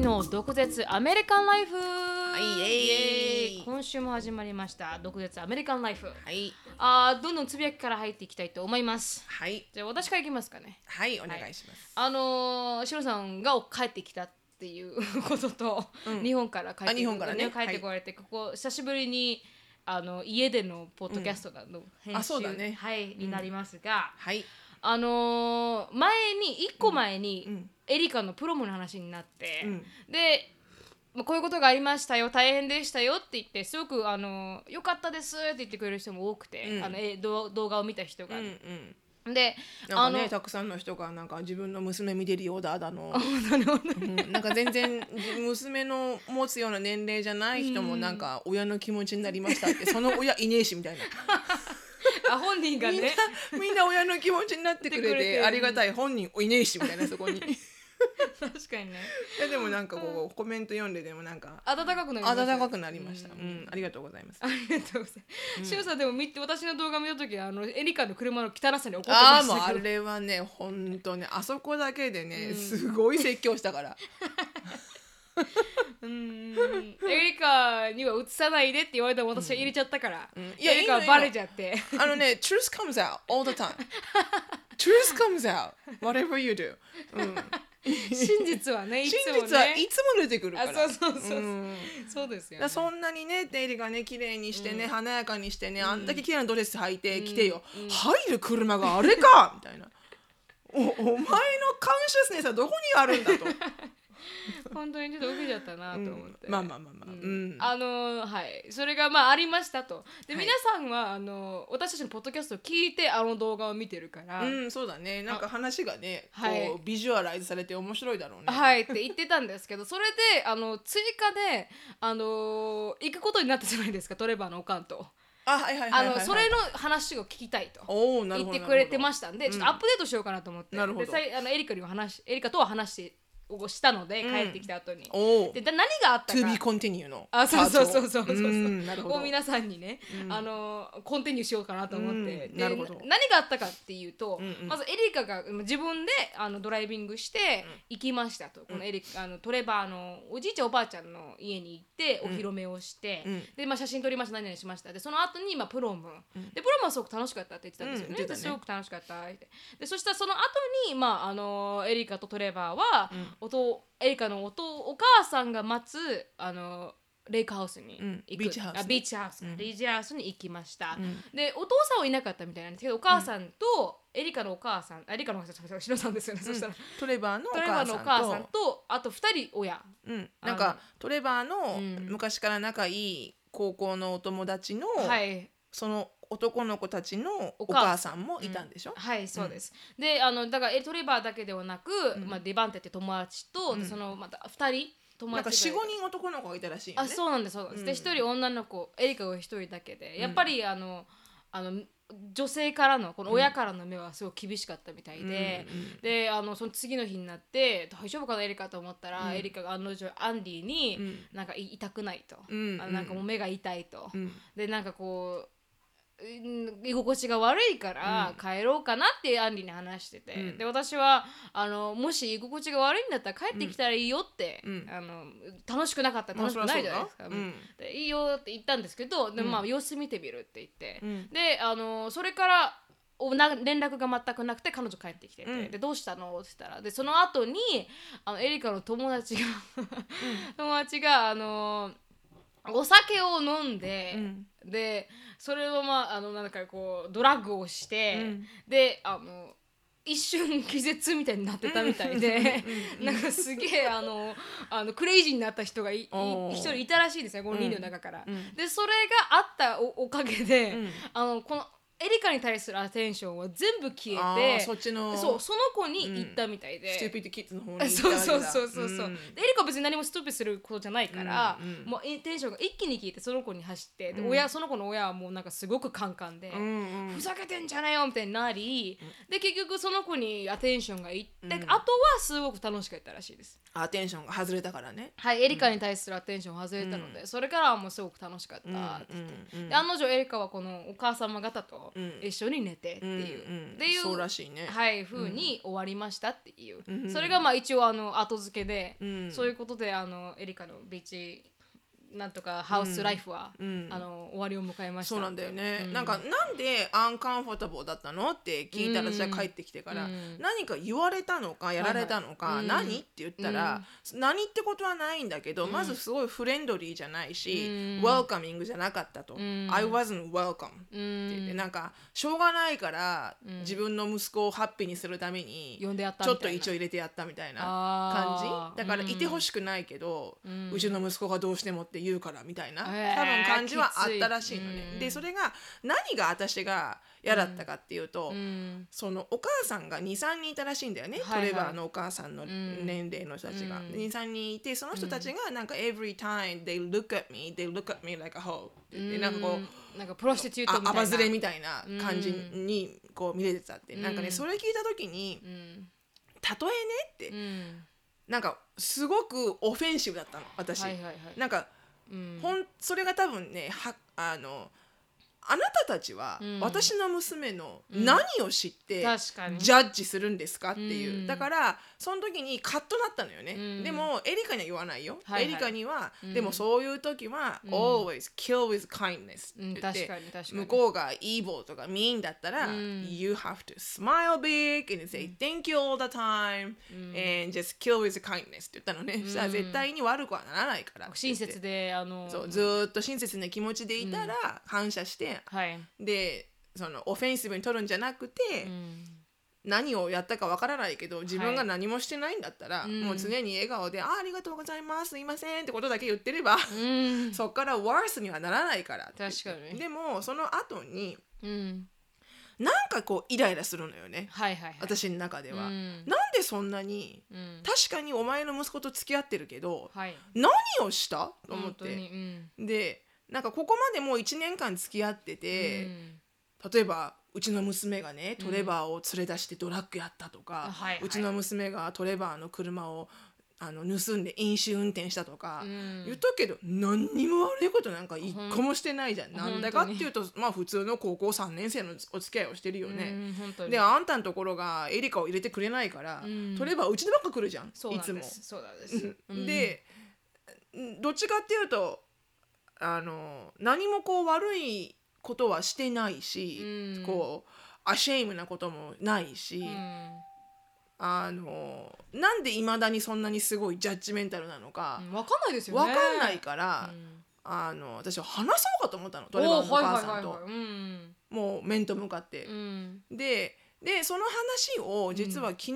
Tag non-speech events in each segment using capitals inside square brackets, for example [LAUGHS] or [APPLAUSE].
美の毒舌アメリカンライフ。いイエーイ。今週も始まりました。毒舌アメリカンライフ。はい。あーどんどんつぶやきから入っていきたいと思います。はい。じゃあ私からいきますかね。はいお願いします、あのー、シロさんが帰ってきたっていう [LAUGHS] ことと、日本から帰ってあ日本からね。帰ってこられて、ここ久しぶりにあの家でのポッドキャストがの編集、あそうだね。はい、になりますが、はいあのー前に一個前に、うん。エリカのプロムの話になって、うん。でまあこういうことがありましたよ大変でしたよって言ってすごくあのよかったですって言ってくれる人も多くて、うん。あのえ動動画を見た人が、うんうん。でなんかねあたくさんの人がなんか自分の娘見てるようだだの、[LAUGHS] うん。なんか全然娘の持つような年齢じゃない人もなんか親の気持ちになりましたってその親いねえしみたいなあ本人がみんなねみんな親の気持ちになってくれてありがたい本人いねえしみたいなそこに。い [LAUGHS] 確かにね。やでもなんかこうコメント読んででもなんか暖かくなりました温かくなりました、うん。ありがとうございます。ありがとうございます。しおさんでも見て私の動画見た時あのエリカの車の汚さに怒ってああもうあ。れはね本当ねあそこだけでね、すごい説教したから [LAUGHS] [LAUGHS] うんエリカには映さないでって言われても私は入れちゃったから、ん。いやエリカはバレちゃって。あのね truth comes out all the time. [LAUGHS] truth comes out whatever you do、うん、真実はね [LAUGHS] いつ真もね。実はいつも出てくるかあらそうそうそうそう、うん。そうですよ、ね。そんなにねデイリーがね綺麗にしてね、華やかにしてねあんだけ綺麗なドレス履いてきてよ、入る車があれか！みたいな。おお前のカンシャスネスはどこにあるんだと、[LAUGHS] 本当にちょっと受けちゃったなと思って。まあまあまあまあ、うんあのはいそれがまあありましたとで、はい皆さんはあの私たちのポッドキャストを聞いてあの動画を見てるから、うん、そうだね。なんか話がね、はいこうビジュアライズされて面白いだろうね。はいって言ってたんですけどそれであの追加であの行くことになったじゃないですかトレバーのおかんと。あ。のそれの話を聞きたいとおお、なるほど。言ってくれてまししたんでちょっとアップデートしようかなと思って、なるほどでさいあのエリカには話エリカとは話してをしたので、帰ってきた後に。でだ何があったか。To be continue の。あそうそうそうそうそう。そううんなるほど。を皆さんにね、あのコンティニューしようかなと思って、うんでなるほど。何があったかっていうと、んうん。まずエリカが自分であのドライビングして行きましたと、このエリカあのトレバーのおじいちゃんおばあちゃんの家に行ってお披露目をして、うん。で、まあ、写真撮りました何々しました。でその後にまあプロム、でプロムはすごく楽しかったって言ってたんですよね,、うん言ってたね。ですごく楽しかったって。でそしたらその後にまああのエリカとトレバーは、おとエリカのおとお母さんが待つあのレイクハウスにうん行く、ビーチハウスね。あビーチハウスか、ビーチハウスに行きました、ん。でお父さんはいなかったみたいなんですけどお母さんと、エリカのお母さんあエリカのお母さんシロさんですよね、そしたら。トレバーのお母さんのお母さんと。とあと2人親。うん、なんかトレバーのうん。昔から仲いい高校のお友達の、はい。その男の子たちのおお母母さんもいたんでしょ？はいそうです、であのだからエトレバーだけではなく、まあ、デバンテって友達と、でそのまた2人友なんか達が四五人男の子がいたらしいよね。あそうなんですそうなんです、で一人女の子エリカが一人だけでやっぱりあのあの女性からのこの親からの目はすごい厳しかったみたいで、であのその次の日になって大丈夫かなエリカと思ったら、エリカが案の定アンディに、なんかい痛くないと、うんなんかもう目が痛いと、ん。でなんかこううん居心地が悪いから帰ろうかなってアンディに話してて、で私はあのもし居心地が悪いんだったら帰ってきたらいいよって、あの楽しくなかった。ら楽しくないじゃないですか、うだでいいよって言ったんですけどでもまあ様子見てみるって言って、ん。であのそれからおな連絡が全くなくて彼女帰ってきてて、うん。でどうしたの？って言ったらでその後にあのエリカの友達が [LAUGHS] 友達があのお酒を飲んで、でそれをまああのなんかこうドラッグをして、うん。であの一瞬気絶みたいになってたみたいで、[LAUGHS] なんかすげえあのあのクレイジーになった人が一人いたらしいですねこの人の中から。うん。でそれがあったおおかげで、うん。あのこのエリカに対するアテンションは全部消あえてーそっちのそうその子に行ったみたいで。ストゥーピッドキッズの方に行ったそうそうそうそうそう、ん。でエリカは別に何もストップすることじゃないから、うんうんもうテンションが一気に聞いてその子に走ってで、親その子の親はもうなんかすごくカンカンで、うんうん。ふざけてんじゃねえよみたいになり、で結局その子にアテンションがいって、うん。あとはすごく楽しかったらしいです。アテンションが外れたからね。はいエリカに対するアテンション外れたので、それからはもうすごく楽しかったって言って、うんうんうん。で案の定エリカはこのお母様方ととうん。一緒に寝てっていう、うんうん。っていうそうらしいね。はい風に終わりましたっていう、うん。それがまあ一応あの後付けで、うん。そういうことであのエリカのビーチなんとかハウスライフは、うん。あの終わりを迎えました。そうなんだよね、うん。なんかなんでアンカンフォータブルだったのって聞いたらうん私は帰ってきてから、うん。何か言われたのかやられたのか、はいはい何って言ったら、何ってことはないんだけど、うん。まずすごいフレンドリーじゃないし、うん。ウェルカミングじゃなかったと、うん。I wasn't welcome うって言ってん。なんかしょうがないから、うん。自分の息子をハッピーにするために呼んでやったちょっと一応入れてやったみたいな感じ？だからいてほしくないけど、ううんちの息子がどうしてもって言うからみたいな、多分感じはあったらしいのね。でそれが何が私が嫌だったかっていうと、うん。そのお母さんが23人いたらしいんだよね、はいはい。トレバーのお母さんのん年齢の人たちが、うん。で23人いてその人たちがなんか every time they look at me they look at me like a hoe ってなんかこうなんかプロスティチュートみたいな。あアバズレみたいな感じにこう見れてたって、うん。なんかねそれ聞いた時にうん。たとえねって、うん。なんかすごくオフェンシブだったの私、はいはいはい。なんかうん。ほんそれが多分ねはあのあなたたちはうん。私の娘のうん。何を知って確かに。ジャッジするんですかっていう、うん。だからその時にカッとなったのよね、うん。でもエリカには言わないよ、はいはい。エリカには、うん。でもそういう時は、うん。always kill with kindness うんって言って、向こうが evil とか mean だったら、うん。you have to smile big and say thank you all the time、and just kill with kindness って言ったのね、そしたら絶対に悪くはならないから親切であのそうずーっと親切な気持ちでいたら感謝して、はい。でそのオフェンシブに取るんじゃなくて、うん。何をやったかわからないけど自分が何もしてないんだったら、うん。もう常に笑顔で「あありがとうございますすいません」ってことだけ言ってれば、うん。[LAUGHS] そっから worse にはならないから確かに。でもその後にうん。なんかこうイライラするのよね。はいはいはい。私の中では、うん。なんでそんなにうん。確かにお前の息子と付き合ってるけどはい。何をした？と思って。でなんかここまでもう1年間付き合ってて、例えばうちの娘がねトレバーを連れ出してドラッグやったとか、うちの娘がトレバーの車をあの盗んで飲酒運転したとか、うん。言っとくけど何にも悪いことなんか一個もしてないじゃん。なんだかっていうとまあ普通の高校3年生のお付き合いをしてるようね。であんたのところがエリカを入れてくれないから、うん。トレバーうちでばっか来るじゃん。いつもで。す。そうなんです。うん。でどっちかっていうとあの何もこう悪いことはしてないし、うん。こう ashamed なこともないし、うん。あのなんでいまだにそんなにすごい judgmental なのかうんわかんないですよね。わかんないから、うん。あの私は話そうかと思ったのトレバーのお母さんと。はいはいはいはい。うん。もう面と向かって。うん。ででその話を実は昨日、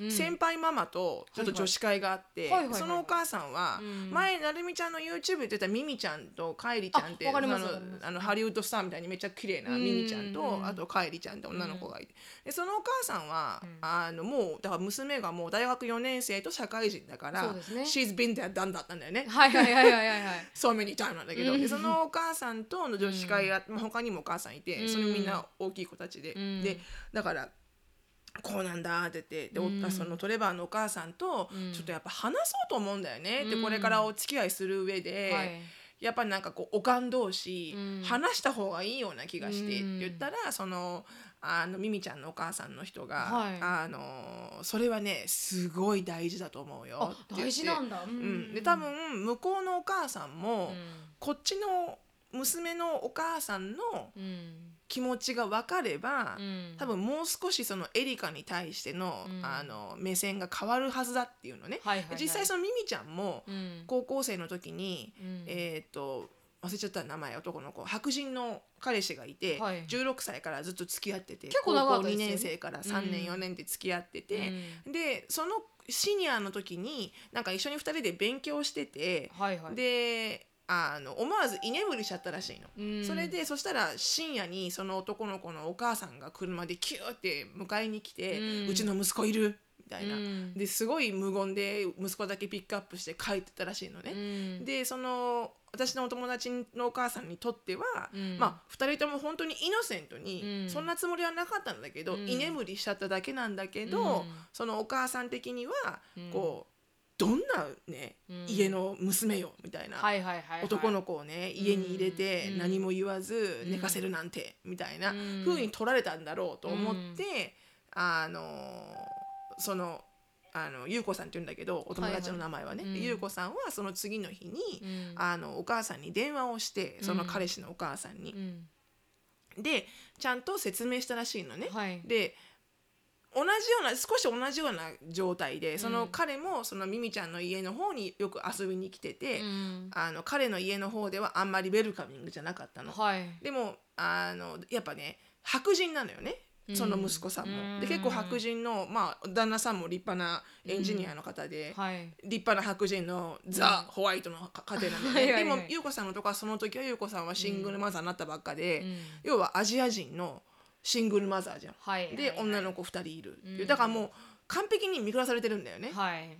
うん。先輩ママとちょっと女子会があって、そのお母さんは、うん。前なるみちゃんの YouTube で出たミミちゃんとカイリちゃんってあのあのハリウッドスターみたいにめっちゃ綺麗なうん。ミミちゃんと、うんあとカイリちゃんって女の子がいて、でそのお母さんは、うん。あのもうだから娘がもう大学4年生と社会人だからね。She's been there done だったんだよね。はいはいはいはいはいはい。[LAUGHS] So many time なんだけど、うん。でそのお母さんとの女子会が、まあ他にもお母さんいて、うん。それみんな大きい子たちで、うん。でだからこうなんだって言ってで、おうん。そのトレバーのお母さんとうん。ちょっとやっぱ話そうと思うんだよね、でうん。これからお付き合いする上で、はい。やっぱなんかこうおかん同士、うん。話した方がいいような気がして、うん。言ったらそのあのミミちゃんのお母さんの人が、はい。あのそれはねすごい大事だと思うよ大事なんだ。ううん、で多分向こうのお母さんも、うん。こっちの娘のお母さんのうん気持ちが分かれば、うん。多分もう少しそのエリカに対しての,、うん。あの目線が変わるはずだっていうのね、はいはいはい。実際そのミミちゃんもうん。高校生の時に、うん。えっ、と忘れちゃった名前男の子白人の彼氏がいて、はい。16歳からずっと付き合ってて結構長か高校2ったですよね。年生から3年、うん。4年で付き合ってて、でそのシニアの時になんか一緒に2人で勉強してて、はいはい。であの思わず居眠りしちゃったらしいの。うん。それでそしたら深夜にその男の子のお母さんが車でキューって迎えに来て「うん。うちの息子いる」みたいな、うん。ですごい無言で息子だけピックアップして帰ってたらしいのね。うん。でその私のお友達のお母さんにとっては、うん。まあ2人とも本当にイノセントに、うん。そんなつもりはなかったんだけど、うん。居眠りしちゃっただけなんだけど、うん。そのお母さん的には、うん。こうどんなね、うん。家の娘よみたいな、はいはいはいはい。男の子をね家に入れてうん。何も言わずうん。寝かせるなんてみたいなうん。風に取られたんだろうと思って、あのそのあの優子さんって言うんだけどお友達の名前はね、はいはいうん。優子さんはその次の日に、うん。あのお母さんに電話をしてその彼氏のお母さんに。う。ん。でちゃんと説明したらしいのね。はい。で同じような少し同じような状態でその彼もそのミミちゃんの家の方によく遊びに来てて、うん。あの彼の家の方ではあんまりウェルカミングじゃなかったの。はい。でもあのやっぱね白人なのよねその息子さんも。うん。で結構白人の、まあ、旦那さんも立派なエンジニアの方で。はい。立派な白人のザ・ホワイトの家庭なんだよね、[LAUGHS] はいでも優子さんのとかその時は優子さんはシングルマザーになったばっかで、うん。要はアジア人のシングルマザーじゃん。はいで、はい女の子2人いるっていううんだからもう完璧に見下されてるんだよね。はい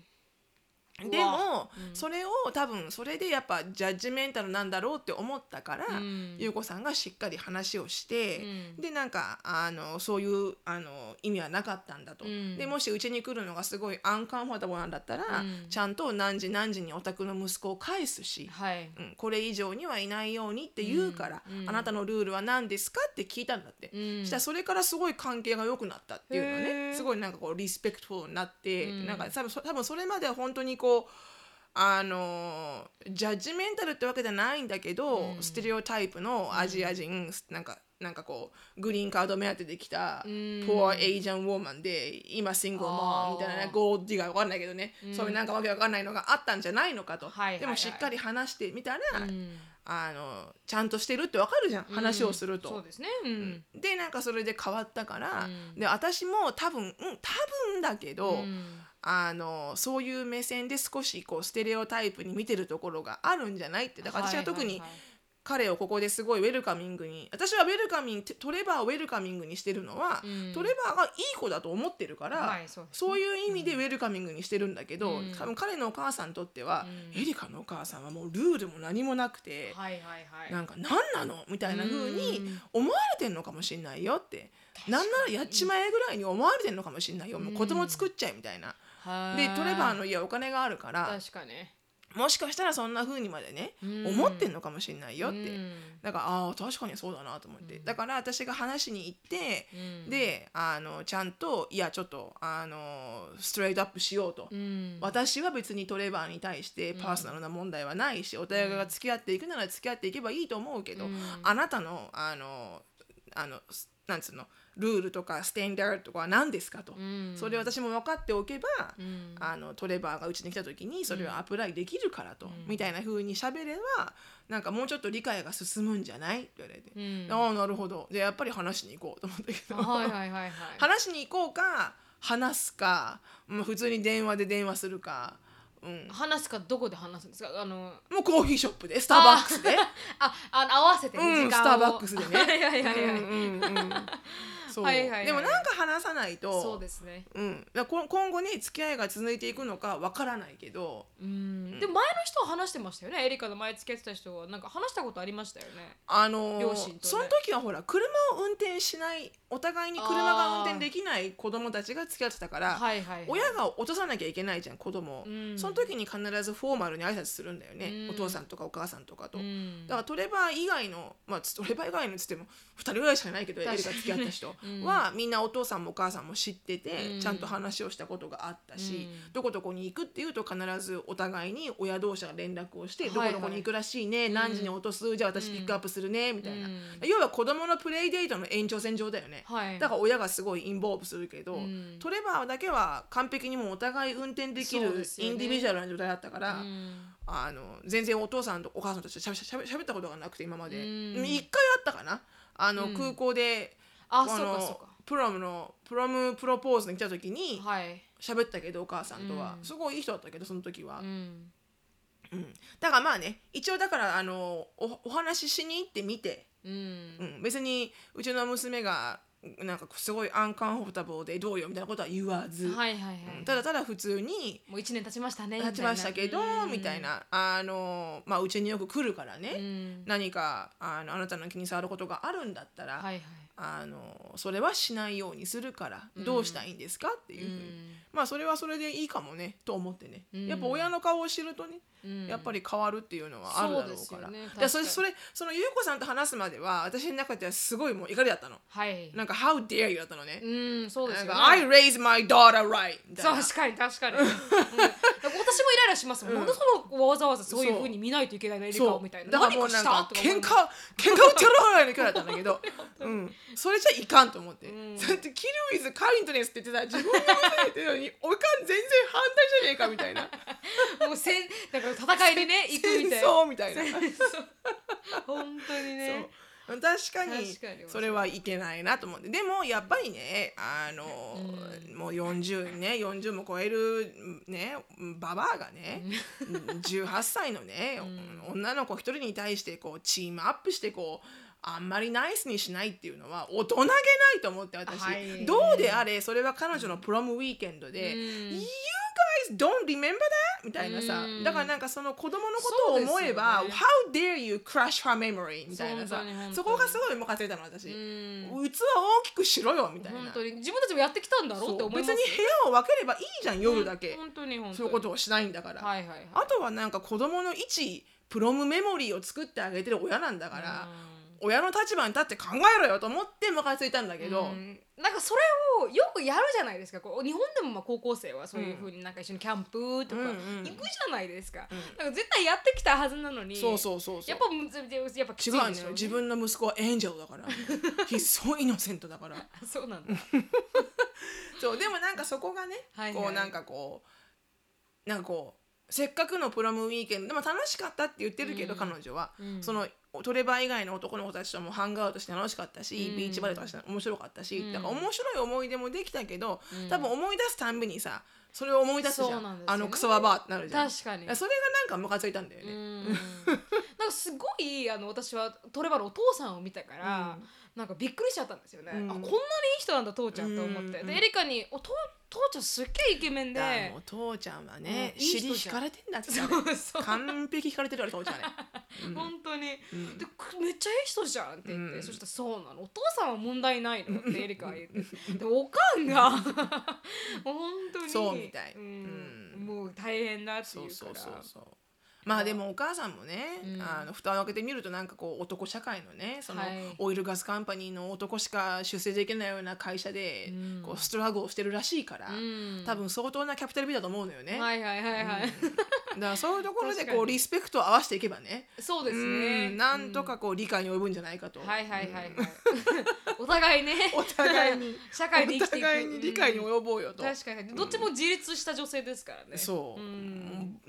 でも、うん。それを多分それでやっぱジャッジメンタルなんだろうって思ったから、うん。優子さんがしっかり話をして、うん。でなんかあのそういうあの意味はなかったんだと、うん。でもしうちに来るのがすごいアンカンフォータブルなんだったら、うん。ちゃんと何時何時にお宅の息子を返すし、はい。うん、これ以上にはいないようにって言うから、あなたのルールは何ですかって聞いたんだって。うん。したらそれからすごい関係が良くなったっていうのへねー。すごいなんかこうリスペクトになって、うん。なんか多分そ多分それまでは本当にこうあのジャッジメンタルってわけじゃないんだけど、うん。ステレオタイプのアジア人、なんかなんかこうグリーンカード目当てで来た、うん。ポアエイジャンウォーマンで今シングルマンみたいなねゴールディガーわかんないけどね、うん。そういうなんかわけわかんないのがあったんじゃないのかと、はいはいはい。でもしっかり話してみたら、うん。あのちゃんとしてるってわかるじゃん。話をすると。そうですね。うん。でなんかそれで変わったから、うん。で私も多分うん多分だけど、うんあのそういう目線で少しこうステレオタイプに見てるところがあるんじゃないって。だから私は特に彼をここですごいウェルカミングに私はウェルカミングトレバーをウェルカミングにしてるのは、うん。トレバーがいい子だと思ってるから、はいそうね。そういう意味でウェルカミングにしてるんだけど、うん。多分彼のお母さんにとっては、うん。エリカのお母さんはもうルールも何もなくて、はいはいはい。なんか何なのみたいな風にうん。思われてんのかもしんないよって。なんならやっちまえぐらいに思われてんのかもしんないよ。もう子供作っちゃえみたいな。はいでトレバーの家はお金があるから確かに。もしかしたらそんな風にまでねうん。思ってんのかもしんないよって。うん。だからああ確かにそうだなと思って。だから私が話しに行ってうん。であのちゃんといやちょっとあのストレートアップしようと。うん。私は別にトレバーに対してパーソナルな問題はないし、お互いが付き合っていくなら付き合っていけばいいと思うけど、うん。あなたのあのあのすなんつうのルールとかステンダードとかは何ですかと、うん。それ私も分かっておけば、うん。あのトレバーがうちに来た時にそれをアプライできるからと、みたいな風に喋ればなんかもうちょっと理解が進むんじゃないって言われて、うん。ああなるほど。でやっぱり話しに行こうと思ったけど、はいはいはいはい。話しに行こうか話すか、まあ、普通に電話で電話するか、うん、話すかどこで話すんですか？あのもうコーヒーショップでスターバックスで。[LAUGHS] ああの合わせてねうん時間を。スターバックスでね。[LAUGHS] はいはいはいはい。うんうんうんそう。はいはいはい。でもなんか話さないとそうですね。うん、今後ね付き合いが続いていくのかわからないけど。うん。でも前の人は話してましたよね？エリカの前付き合ってた人はなんか話したことありましたよね？あのー両親とね。その時はほら車を運転しないお互いに車が運転できない子供たちが付き合ってたから、はいはいはい。親が落とさなきゃいけないじゃん子供。を、うん。その時に必ずフォーマルに挨拶するんだよね、うん。お父さんとかお母さんとかと、うん。だからトレバー以外のまあトレバー以外のっつっても2人ぐらいしかないけどエリカ付き合った人。う [LAUGHS] んは、みんなお父さんもお母さんも知ってて、うん。ちゃんと話をしたことがあったし、うん。どこどこに行くっていうと必ずお互いに親同士が連絡をして、どこどこに行くらしいね、何時に落とすじゃあ私ピックアップするね、みたいな、うん。要は子供のプレイデートの延長線上だよね、はい。だから親がすごいインボーブするけど、うん。トレバーだけは完璧にもうお互い運転できるインディビジュアルな状態だったから、うん。あの全然お父さんとお母さんとしゃべしゃべしゃべったことがなくて今まで。う回あったかな？あの、うん。空港であそうかそうか。プロムのプロムプロポーズに来た時にはい。喋ったけどお母さんとは、うん。すごいいい人だったけどその時は、うん。うん。だからまあね一応だからあのおお話ししに行ってみて、うん。うん、別にうちの娘がなんかすごいアンカンフォータブルでどうよみたいなことは言わず、はいはいはい。うん。ただただ普通にもう一年経ちましたね立ちましたけどうん。みたいな。あのまあうちによく来るからね、うん。何かあのあなたの気に障ることがあるんだったら、はいはいあのそれはしないようにするからうん。どうしたらいいんですかっていうふうに、うんまあそれはそれでいいかもねと思ってね、うん。やっぱ親の顔を知るとね、うん。やっぱり変わるっていうのはあるだろうから。ね。だからそれそれその優子さんと話すまでは私の中ではすごいもう怒りだったの。はい。なんか「How dare you」だったのね、うんそうですよなんか「I ね raised my daughter right」みたいな。確かに確かに、うん。私もイライラしますもん、なんでそのわざわざそういうふうに見ないといけないのエリカをみたいな。だからもうなんか何喧嘩喧嘩売ってやろうぐらいだったんだけど、[LAUGHS] うん、それじゃいかんと思って、ん。だってキルイズカインドネスって言ってた自分がのにおかん全然反対じゃねえかみたいな。もうせんだから戦いにね行くみたい戦な争みたいな。そう本当にね。そう。確かにそれはいけないなと思って。でもやっぱりねあの、もう40ね40も超えるねババアがね18歳のね、女の子一人に対してこうチームアップしてこうあんまりナイスにしないっていうのは大人げないと思って私、はい。どうであれそれは彼女のプロムウィーケンドで、うん。You guys don't remember that? みたいなさ、うん。だからなんかその子供のことを思えば、そうです How dare you crush her memory? みたいなさ。そこがすごいムカついたの私、うん。器大きくしろよみたいな。本当に。自分たちもやってきたんだろうって思います。別に部屋を分ければいいじゃん夜だけ、本当に本当に。そういうことをしないんだから、はいはいはい。あとはなんか子供の一プロムメモリーを作ってあげてる親なんだから、親の立場に立って考えろよと思ってムカついたんだけど、うん。なんかそれをよくやるじゃないですか。こう日本でもまあ高校生はそういうふうになんか一緒にキャンプとかうんうん行くじゃないですか,、なんか絶対やってきたはずなのに。そうそうそうそう。やっぱやっぱ違いうでしょのよ。自分の息子はエンジェルだから。He's so innocent だから。そうなんだ。[LAUGHS] そうでもなんかそこがね、はいはい。こうなんかこうなんかこうせっかくのプロムウィーケンドでも楽しかったって言ってるけど、うん。彼女は、うん。そのトレバー以外の男の子たちともハンガーアウトして楽しかったし、うん。ビーチバレーとかして面白かったし、うん。だから面白い思い出もできたけど、うん。多分思い出すたんびにさそれを思い出すじゃそうんなんですよね。あのクソババアってなるじゃん。確かに。それがなんかムカついたんだよね、うん。なんかすごいあの私はトレバのお父さんを見たから、うんなんかびっくりしちゃったんですよね、うん。あこんなにいい人なんだ父ちゃんと思って、うん。でエリカに「お父父ちゃんすっげえイケメンで父ちゃんはね、うん尻引かれてんだってそあれうそう。完璧引かれてるあれ父ちゃんね、[LAUGHS] うん。本当に、うん。でくめっちゃいい人じゃんって言って、うん。そしたら「そうなの？お父さんは問題ないの?」ってエリカは言って。[LAUGHS] でおかんが [LAUGHS] 本当に。そうみたい。うん。うん。もう大変だってそいううから。そうそうそうまあでもお母さんもね、うん。あの蓋を開けてみるとなんかこう男社会のねそのはい。オイルガスカンパニーの男しか出世できないような会社でうん。こうストラグをしてるらしいから、うん。多分相当なキャピタルビーだと思うのよね、はいはいはいはい、[LAUGHS] だからそういうところでこうリスペクトを合わせていけばね。そうですうねん。なんとかこう理解に及ぶんじゃないかと、はいはいはいはい。[LAUGHS] お互いね。お互いに。社会で生おきていく。互いに理解にうん及ぼうよと、確かに。どっちも自立した女性ですからね。そう、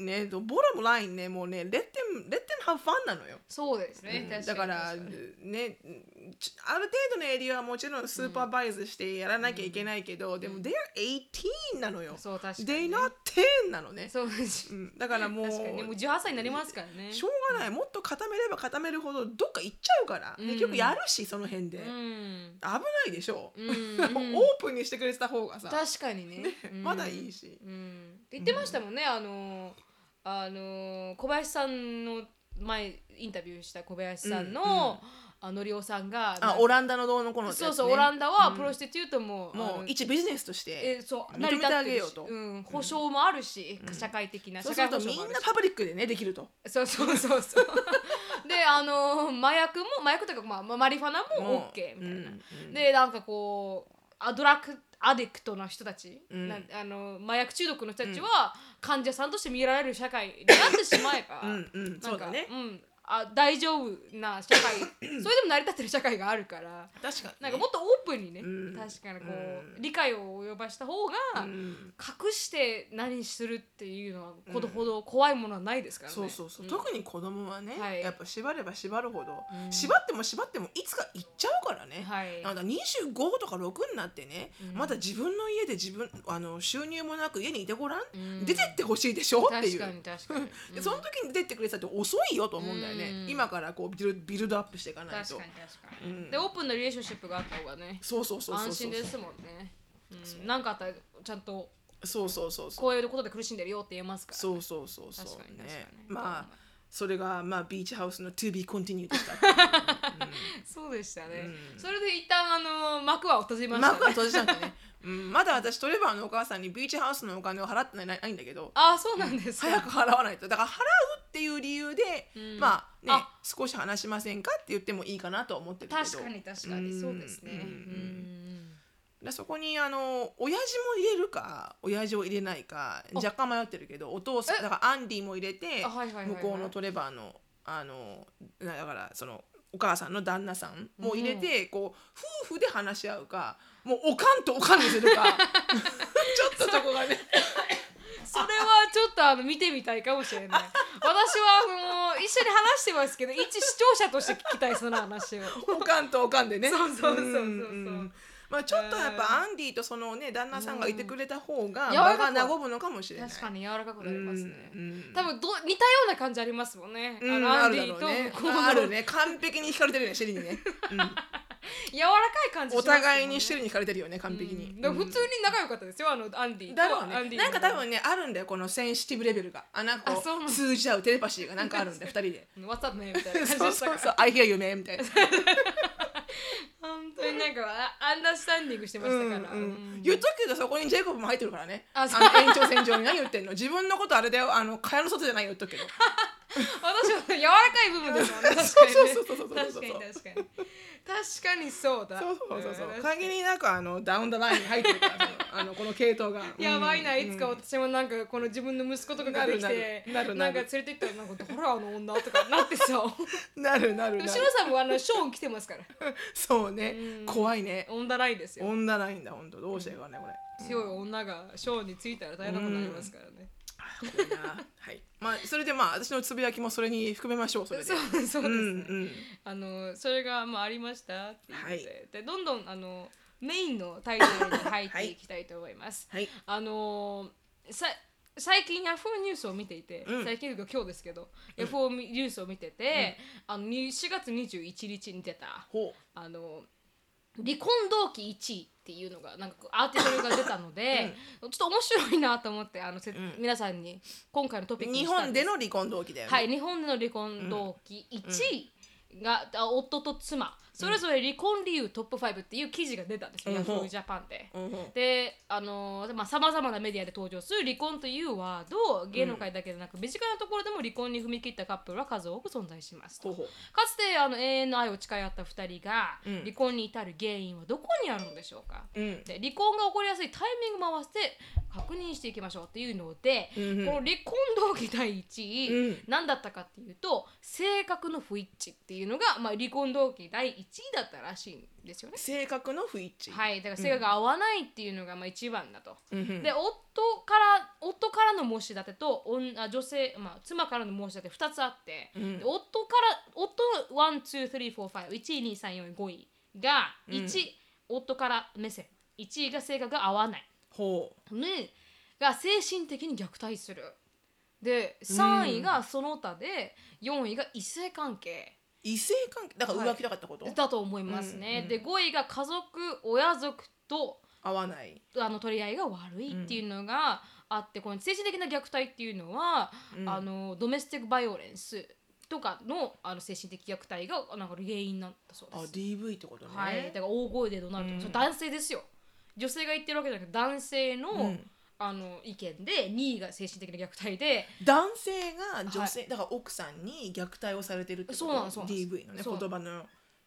んねボラムラインねもうねレッテンレッテンハブファンなのよ。そうですね、確だからねちある程度のエリアはもちろんスーパーバイズしてやらなきゃいけないけど、でも they're 18なのよ。そう確かに、ね、not 10なのね。そうです。うん。だからもう確かに。ねもう18歳になりますからね。しょうがない。もっと固めれば固めるほどどっか行っちゃうから、うん。結局やるしその辺で、う危んないでしょ、うん。[LAUGHS] オープンにしてくれてた方がさ、確かにね。うん。まだいいし。うん。って言ってましたもんね、あのあの小林さんの前インタビューした小林さんの、うんうんあのりおさんがあオランダのどうのこうのね。そうそう、オランダはうん。プロスティテュートも、あものう一ビジネスとしてえそう認めてあげようと。成り立ってるしうん、保証もあるし、社会的な社するとみん会保障もあるし。なパブリックでねできると。そうそうそうそう。[LAUGHS] であの麻薬も麻薬というか、まあ、マリファナも OK みたいな、うん。うん。でなんかこうアドラックアディクトの人たち、うん。あの麻薬中毒の人たちは患者さんとして見られる社会になってしまえばうんうん。なんかそうだね。んあ大丈夫な社会。[COUGHS] それでも成り立ってる社会があるから。確かに、ね、なんかもっとオープンにね、うん。確かにこう、うん。理解を及ばした方が、うん。隠して何するっていうのはほどほど怖いものはないですからね。そうそうそう、ん。特に子供はね、はい。やっぱ縛れば縛るほど、うん。縛っても縛ってもいつか行っちゃうからね、はい。なんか25とか6になってね、うん。まだ自分の家で自分あの収入もなく家にいてごらん、うん。出てってほしいでしょっていう。確かに確かに、[LAUGHS] でその時に出てくれたって遅いよと思うんだよね、うん。今からこうビルビルドアップしていかないと。確かに確かに、うん。でオープンなリレーションシップがあった方がねそうそうそうそう安心ですもんね。うん。なんかあったらちゃんとそうそうそうそうこう。いうことで苦しんでるよって言えますか。らそうそうそうそう確かに確かねに。まあそれがまあビーチハウスの To be continued でした。っていうそうでしたね、うん。それで一旦あの幕は閉じました、ね、幕は閉じたんだね、[LAUGHS] うん、まだ私トレバーのお母さんにビーチハウスのお金を払ってないないんだけど。あそうなんですか、早く払わないと。だから払うっていう理由で、うん。まあねあ。少し話しませんかって言ってもいいかなとは思ってるけど。確かに確かにそうですね。うんうんでそこにあの親父も入れるか親父を入れないか若干迷ってるけどお父さんえ。だからアンディも入れて向こうのトレバーのあのなだからそのお母さんの旦那さんも入れて、こう夫婦で話し合うかもうおかんとおかんにするか。[LAUGHS] [LAUGHS] ちょっとそこがね [LAUGHS] それはちょっとあの見てみたいかもしれない。私はもう一緒に話してますけど一視聴者として聞きたいその話を。おかんとおかんでね。そうそうそうそうそう。んんまあちょっとやっぱアンディとそのね旦那さんがいてくれた方がうん場が和むのかもしれない。確かに柔らかくなりますね、うんうん多分ど似たような感じありますもんね、うん、あのアンディとあるね。完璧に惹かれてるよねシェリにね、柔らかい感じうん、お互いにシェリに惹かれてるよね完璧に、うん。だ普通に仲良かったですよあのアンディと。だろうね。なんか多分ねあるんだよこのセンシティブレベルが。あなんか通じ合うテレパシーがなんかあるんだよ [LAUGHS] 二人で。What's up ねみたいな感じそうそうそう I hear you man みたいな。[LAUGHS] 本当になんかあアンダースタンディングしてましたから、うんうんうん。言っとくけどそこにジェイコブも入ってるからね。あの延長線上に何言ってんの？自分のことあれだよ。あの蚊帳の外じゃないよ言っとくけど私は柔らかい部分ですもんね。確かにねそうそうそうそうそうそう。確かに。確かに確かにそうだそうそうそうそう。うん限りなくあのダウンダラインに入ってるからあのこの系統が。[LAUGHS] やばいな、うんいつか私もなんかこの自分の息子とかができてなるなんか連れて行ったらなんか誰あの女とかなってさ。[LAUGHS] なるなるなる。後ろさんもあのショーン来てますから。そうね。うん。怖いね。女ないですよ。女ないんだ本当。どうしていいかねこれ。強い女がショーンについたら大変なことになりますからね、怖いなはい。まあそれでまあ私のつぶやきもそれに含めましょうそれで。そうそうですね、うんうん。あのそれがまあありましたっていうので,、はい。でどんどんあのメインのタイトルに入っていきたいと思います。はい。あのさ最近ヤフーニュースを見ていて、うん。最近今日ですけど、ヤフーニュースを見てて、あのに4月21日に出たほあの離婚動機1位っていうのがなんかアーティクルが出たので、ちょっと面白いなと思ってあの、せん。皆さんに今回のトピッう日クにしたんです。本での離婚動機だよね。はい、日本での離婚動機1位が、あ夫と妻それぞれ離婚理由トップ5っていう記事が出たんですよ、うん。ヤフージャパンで。うん。うん。であのーまあ、さまざまなメディアで登場する離婚というワードを芸能界だけでなく、身近なところでも離婚に踏み切ったカップルは数多く存在しますと。ほうほう。かつてあの永遠の愛を誓い合った2人がうん。離婚に至る原因はどこにあるのでしょうか、うん。で離婚が起こりやすいタイミングも合わせて確認していきましょうっていうので、うんうん。この離婚動機第1位、うん。何だったかっていうと性格の不一致っていうのが、まあ、離婚動機第1位だったらしいんですよね。性格の不一致。はい、だから性格が合わないっていうのがまあ一番だと。うんうん。で夫から夫からの申し立てと女女性、まあ、妻からの申し立て2つあって、うん。で夫から夫12345位が1、夫から目線。1位が性格が合わない。ほねが精神的に虐待する。で3位がその他で4位が異性関係。う異性関係だから浮気だかったこと、だと思いますね、うんで5位が家族親族と合わない。あの取り合いが悪いっていうのがあって、この精神的な虐待っていうのは、うん。あのドメスティックバイオレンスとかのあの精神的虐待がなんか原因なんだそうあです。DV ってことね。はい、だから大声で怒鳴るとか、うん。男性ですよ。女性が言ってるわけじゃなくて男性の,、うんあの意見で2位が精神的な虐待で男性が女性、だから奥さんに虐待をされてるってこと？そうなのそうなの DV のね言葉の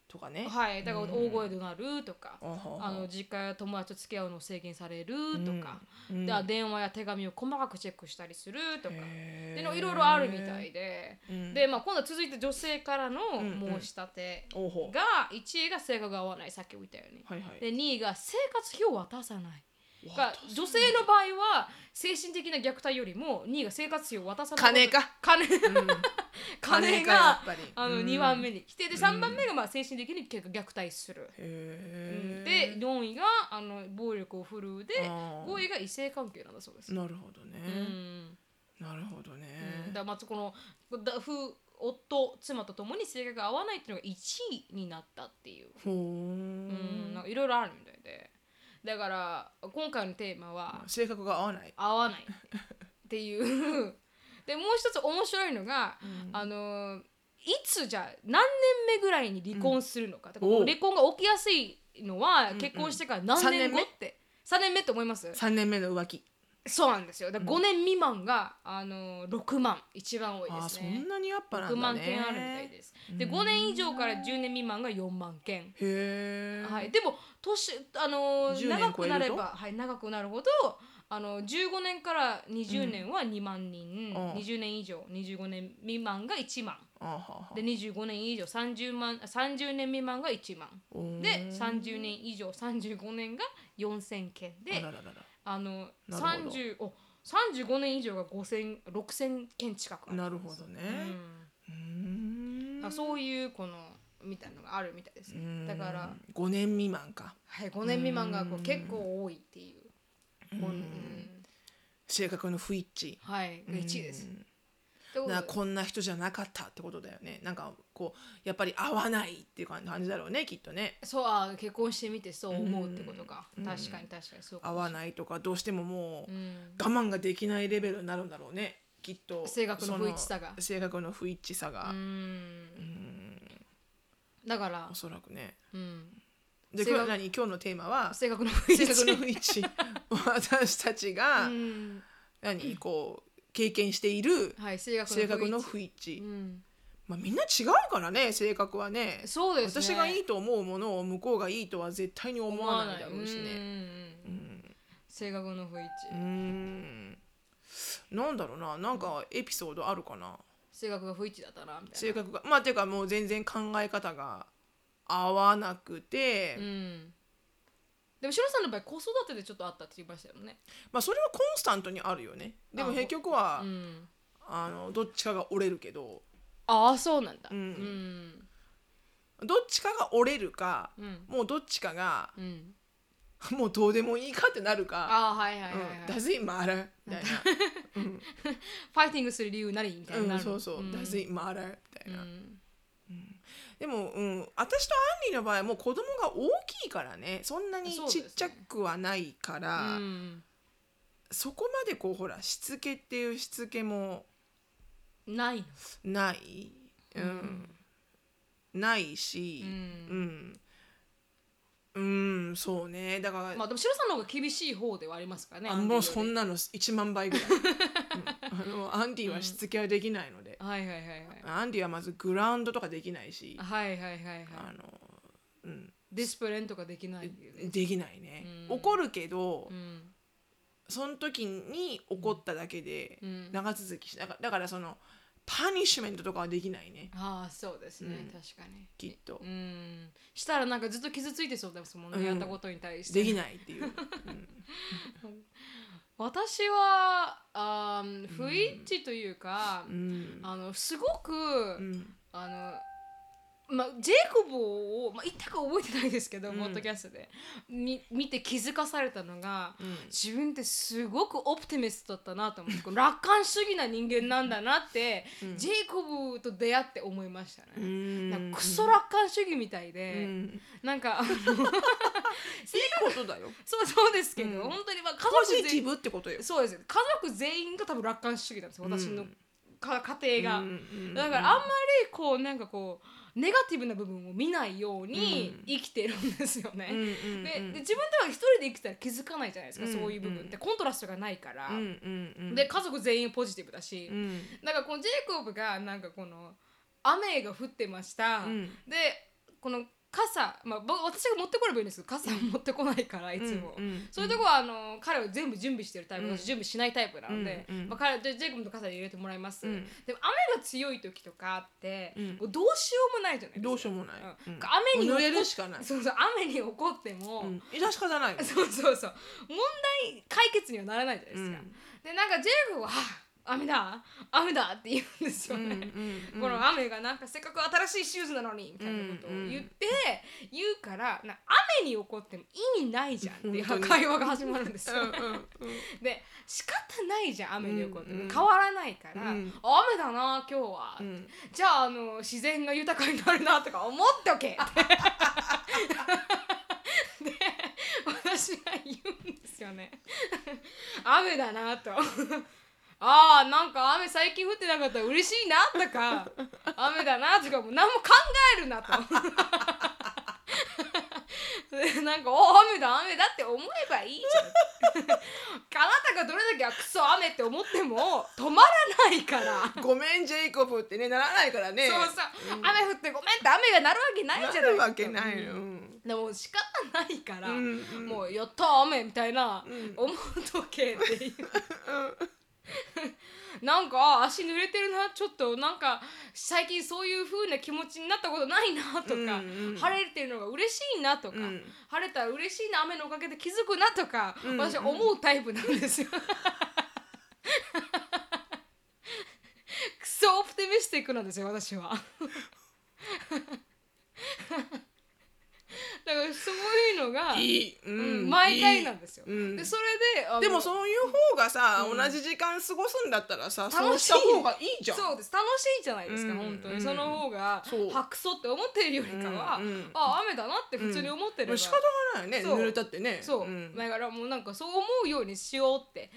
とかね。はい。だから大声で怒鳴るとか、あはは。あの実家や友達と付き合うのを制限されるとか、うん。で電話や手紙を細かくチェックしたりするとか。でのいろいろあるみたいで、うん。で、まあ、今度は続いて女性からのうんうん。申し立てが1位が性格が合わない。さっきも言ったように、はいはい。で2位が生活費を渡さないが女性の場合は精神的な虐待よりも2位が生活費を渡さない金か？金。うん。[LAUGHS] 金がっぱり。あのうん。2番目に来てで3番目がまあ精神的に結構虐待する、へでー4位があの暴力を振るうであー。5位が異性関係なんだそうです。なるほどね、うん。なるほどね、だまずこのだ夫夫妻と共に性格が合わないっていうのが1位になったっていう。ほー。うん。なんかいろいろあるみたいでだから今回のテーマは性格が合わない。合わないって。[LAUGHS] いう。でもう一つ面白いのが、あのいつじゃあ何年目ぐらいに離婚するのか,、う離婚が起きやすいのは結婚してから何年後？三年目？って、3年目って思います？3年目の浮気そうなんですよ。だから5年未満が、あの6万一番多いですね。そんなにやっぱなんだ6ね万件あるみたいです。で5年以上から10年未満が4万件。へえ、はい、でも年あの10年長くなれば、はい、長くなるほどあの15年から20年は2万人、うん。20年以上25年未満が1万。あははで25年以上30万30年未満が1万。おーで30年以上35年が4000件。であららららあのなるほど。30お35年以上が5000 6000件近くあるなるほどね。うん。そういうこのみたいなのがあるみたいですね。だから、5年未満か。はい、5年未満がこう結構多いっていう。こううん。性格の不一致。はい、1位です。ってことでだからこんな人じゃなかったってことだよね。なんかこうやっぱり合わないっていう感じだろうねきっとね。そうあ結婚してみてそう思うってことか。確かに確かにそうか合わないとかどうしてももううん。我慢ができないレベルになるんだろうねきっと。性格の不一致さが。性格の不一致さが、うん。だからお、そらくね。うん、で今日何？今日のテーマは性格の不一致。性格の不一致。[LAUGHS] 私たちが、うん。何？こう経験しているはい、性格の性格の不一致、致。うんまあ、みんな違うからね性格はねそうですね。私がいいと思うものを向こうがいいとは絶対に思わないだろうしうんね。うん性格の不一う致。んなんだろうななんかエピソードあるかな？性格が不一致だったなみたい性格がまあていうかもう全然考え方が合わなくて、な。うん。でも、シロさんの場合、子育てでちょっとあったって言いましたよね。まあそれはコンスタントにあるよねでもあ結局はうん。あのどっちかが折れるけどああ、そうなんだ。うんうん。どっちかが折れるかうん。もうどっちかがうん。もうどうでもいいかってなるかああ、はいはいはい、はい。うん、ダズイマラみたいな、[LAUGHS] ファイティングする理由何みたいになうん、る。そうそう、ん Does it matter? みたいな、うんでも、うん、私とアンリーの場合はもう子供が大きいからね。そんなにちっちゃくはないから。そ,、うん。こまでこうほらしつけっていうしつけもないの？ない、うん。ないし。ううんうん、そうねだから、まあでもシロさんの方が厳しい方ではありますからね。あもうそな。んなの1万倍ぐらい、うんあのアンディはしつけはできないので、はいはいはいはい。アンディはまずグラウンドとかできないし、はいはいはいはい。あのうん、ディスプレンとかできないね。できないね、うん怒るけど、うん。その時に怒っただけでうん長続きしだからだからそのパニッシュメントとかはできないね。ああそうですね、うん。確かに。きっと。う、ん。したらなんかずっと傷ついてそうですもんね、うん。やったことに対して。できないっていう、うん。私はあー不一致というか、うん。あのすごく、うん。あのまあ、ジェイコブを、まあ、言ったか覚えてないですけど、うん。ポッドキャストで。み見て気づかされたのが、うん。自分ってすごくオプティミストだったなと思って楽観主義な人間なんだなって、うん。ジェイコブと出会って思いましたね。うん。なんかクソ楽観主義みたいで、うん。なんかあの [LAUGHS] いいことだよ。そうそうですけど、うん。本当にまあ家ポ族全員ジティブってことよ。そうですよ。家族全員が多分楽観主義なんですよ私のうん。か家庭が、だからあんまりこうなんかこうネガティブな部分を見ないようにうん。生きてるんですよね。うんうんで自分では一人で生きてたら気づかないじゃないですか、うんそういう部分って。コントラストがないから、で家族全員ポジティブだし、うん。だからこのジェイコブがなんかこの雨が降ってました、うん。でこの傘、まあ、ぼ私が持ってこればいいんです。けど傘持ってこないからいつも。うん。うん。そういうとこはあの彼は全部準備してるタイプ、うん。私準備しないタイプなので、まあ、彼ジェジェイコブの傘に入れてもらいます、うん。でも雨が強い時とかって、うん。もうどうしようもないじゃないですか。どうしようもない。雨に濡れるしかない。そうそう雨に怒っても、うん。致し方ない [LAUGHS] そうそうそう。問題解決にはならないじゃないですか、うん。でなんかジェイコブははあ雨だ雨だって言うんですよね、この雨がなんかせっかく新しいシューズなのにみたいなことを言って、言うからな雨に怒っても意味ないじゃんっていう会話が始まるんですよ。うんうんうん。で仕方ないじゃん雨に怒って。も、変わらないから、雨だな今日は、うん。じゃああの自然が豊かになるなとか思っておけって。[LAUGHS] で私が言うんですよね。雨だなとああなんか雨最近降ってなかったら嬉しいなとか [LAUGHS] 雨だなとかもう何も考えるなと。で [LAUGHS] なんかお雨だ雨だって思えばいいじゃん。あなたがどれだけあクソ雨って思っても止まらないから。ごめんジェイコブってねならないからね。そうそう、雨降ってごめんって雨が鳴るわけないじゃないなるわけない。の、ううん。んでも仕方ないから、うんうん。もうやった雨みたいな、ん。思うとけっていう [LAUGHS] なんか足濡れてるなちょっとなんか最近そういう風な気持ちになったことないなとか、うんうん晴れてるのが嬉しいなとか、うん晴れたら嬉しいな雨のおかげで気づくなとか、うん私は思うタイプなんですよ。[LAUGHS] クソオプティミスティックなんですよ私は。だからそういうのが、うん毎回なんですよ。でそれででもそういう方がさ、うん同じ時間過ごすんだったらさ楽しい方がいいじゃんそうです楽しいじゃないですか、うん本当に、その方がそう白素って思っているよりかは、うんうんあ雨だなって普通に思ってれば、仕方がないよね濡れたってねそう、だからもうなんかそう思うようにしようって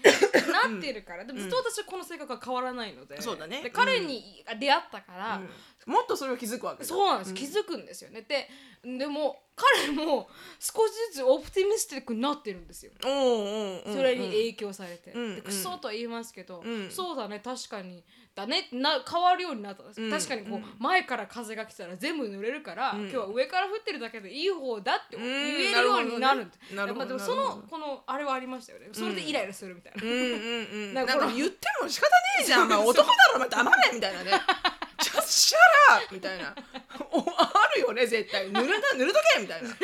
なってるからでもずっと私はこの性格は変わらないので,、そうだねで彼に出会ったから、もっとそれを気づくわけだそうなんです、気づくんですよね。ででも彼も少しずつオプティミスティックになってるんですよ。それに影響されて、うんでクソとは言いますけど、うん。そうだね確かにだねな変わるようになったんです、うん。確かにこう、うん。前から風が来たら全部濡れるから、うん。今日は上から降ってるだけでいい方だってん。言えるようになるなるほどね。まあでもそのこのあれはありましたよね。それでイライラするみたいな、うんうんうん。[LAUGHS] なんんか言っても仕方ねえじゃん。男だろお前黙れみたいなね just shut up みたいな。おあるよね絶対。濡れた濡れとけみたいな。[LAUGHS] そう。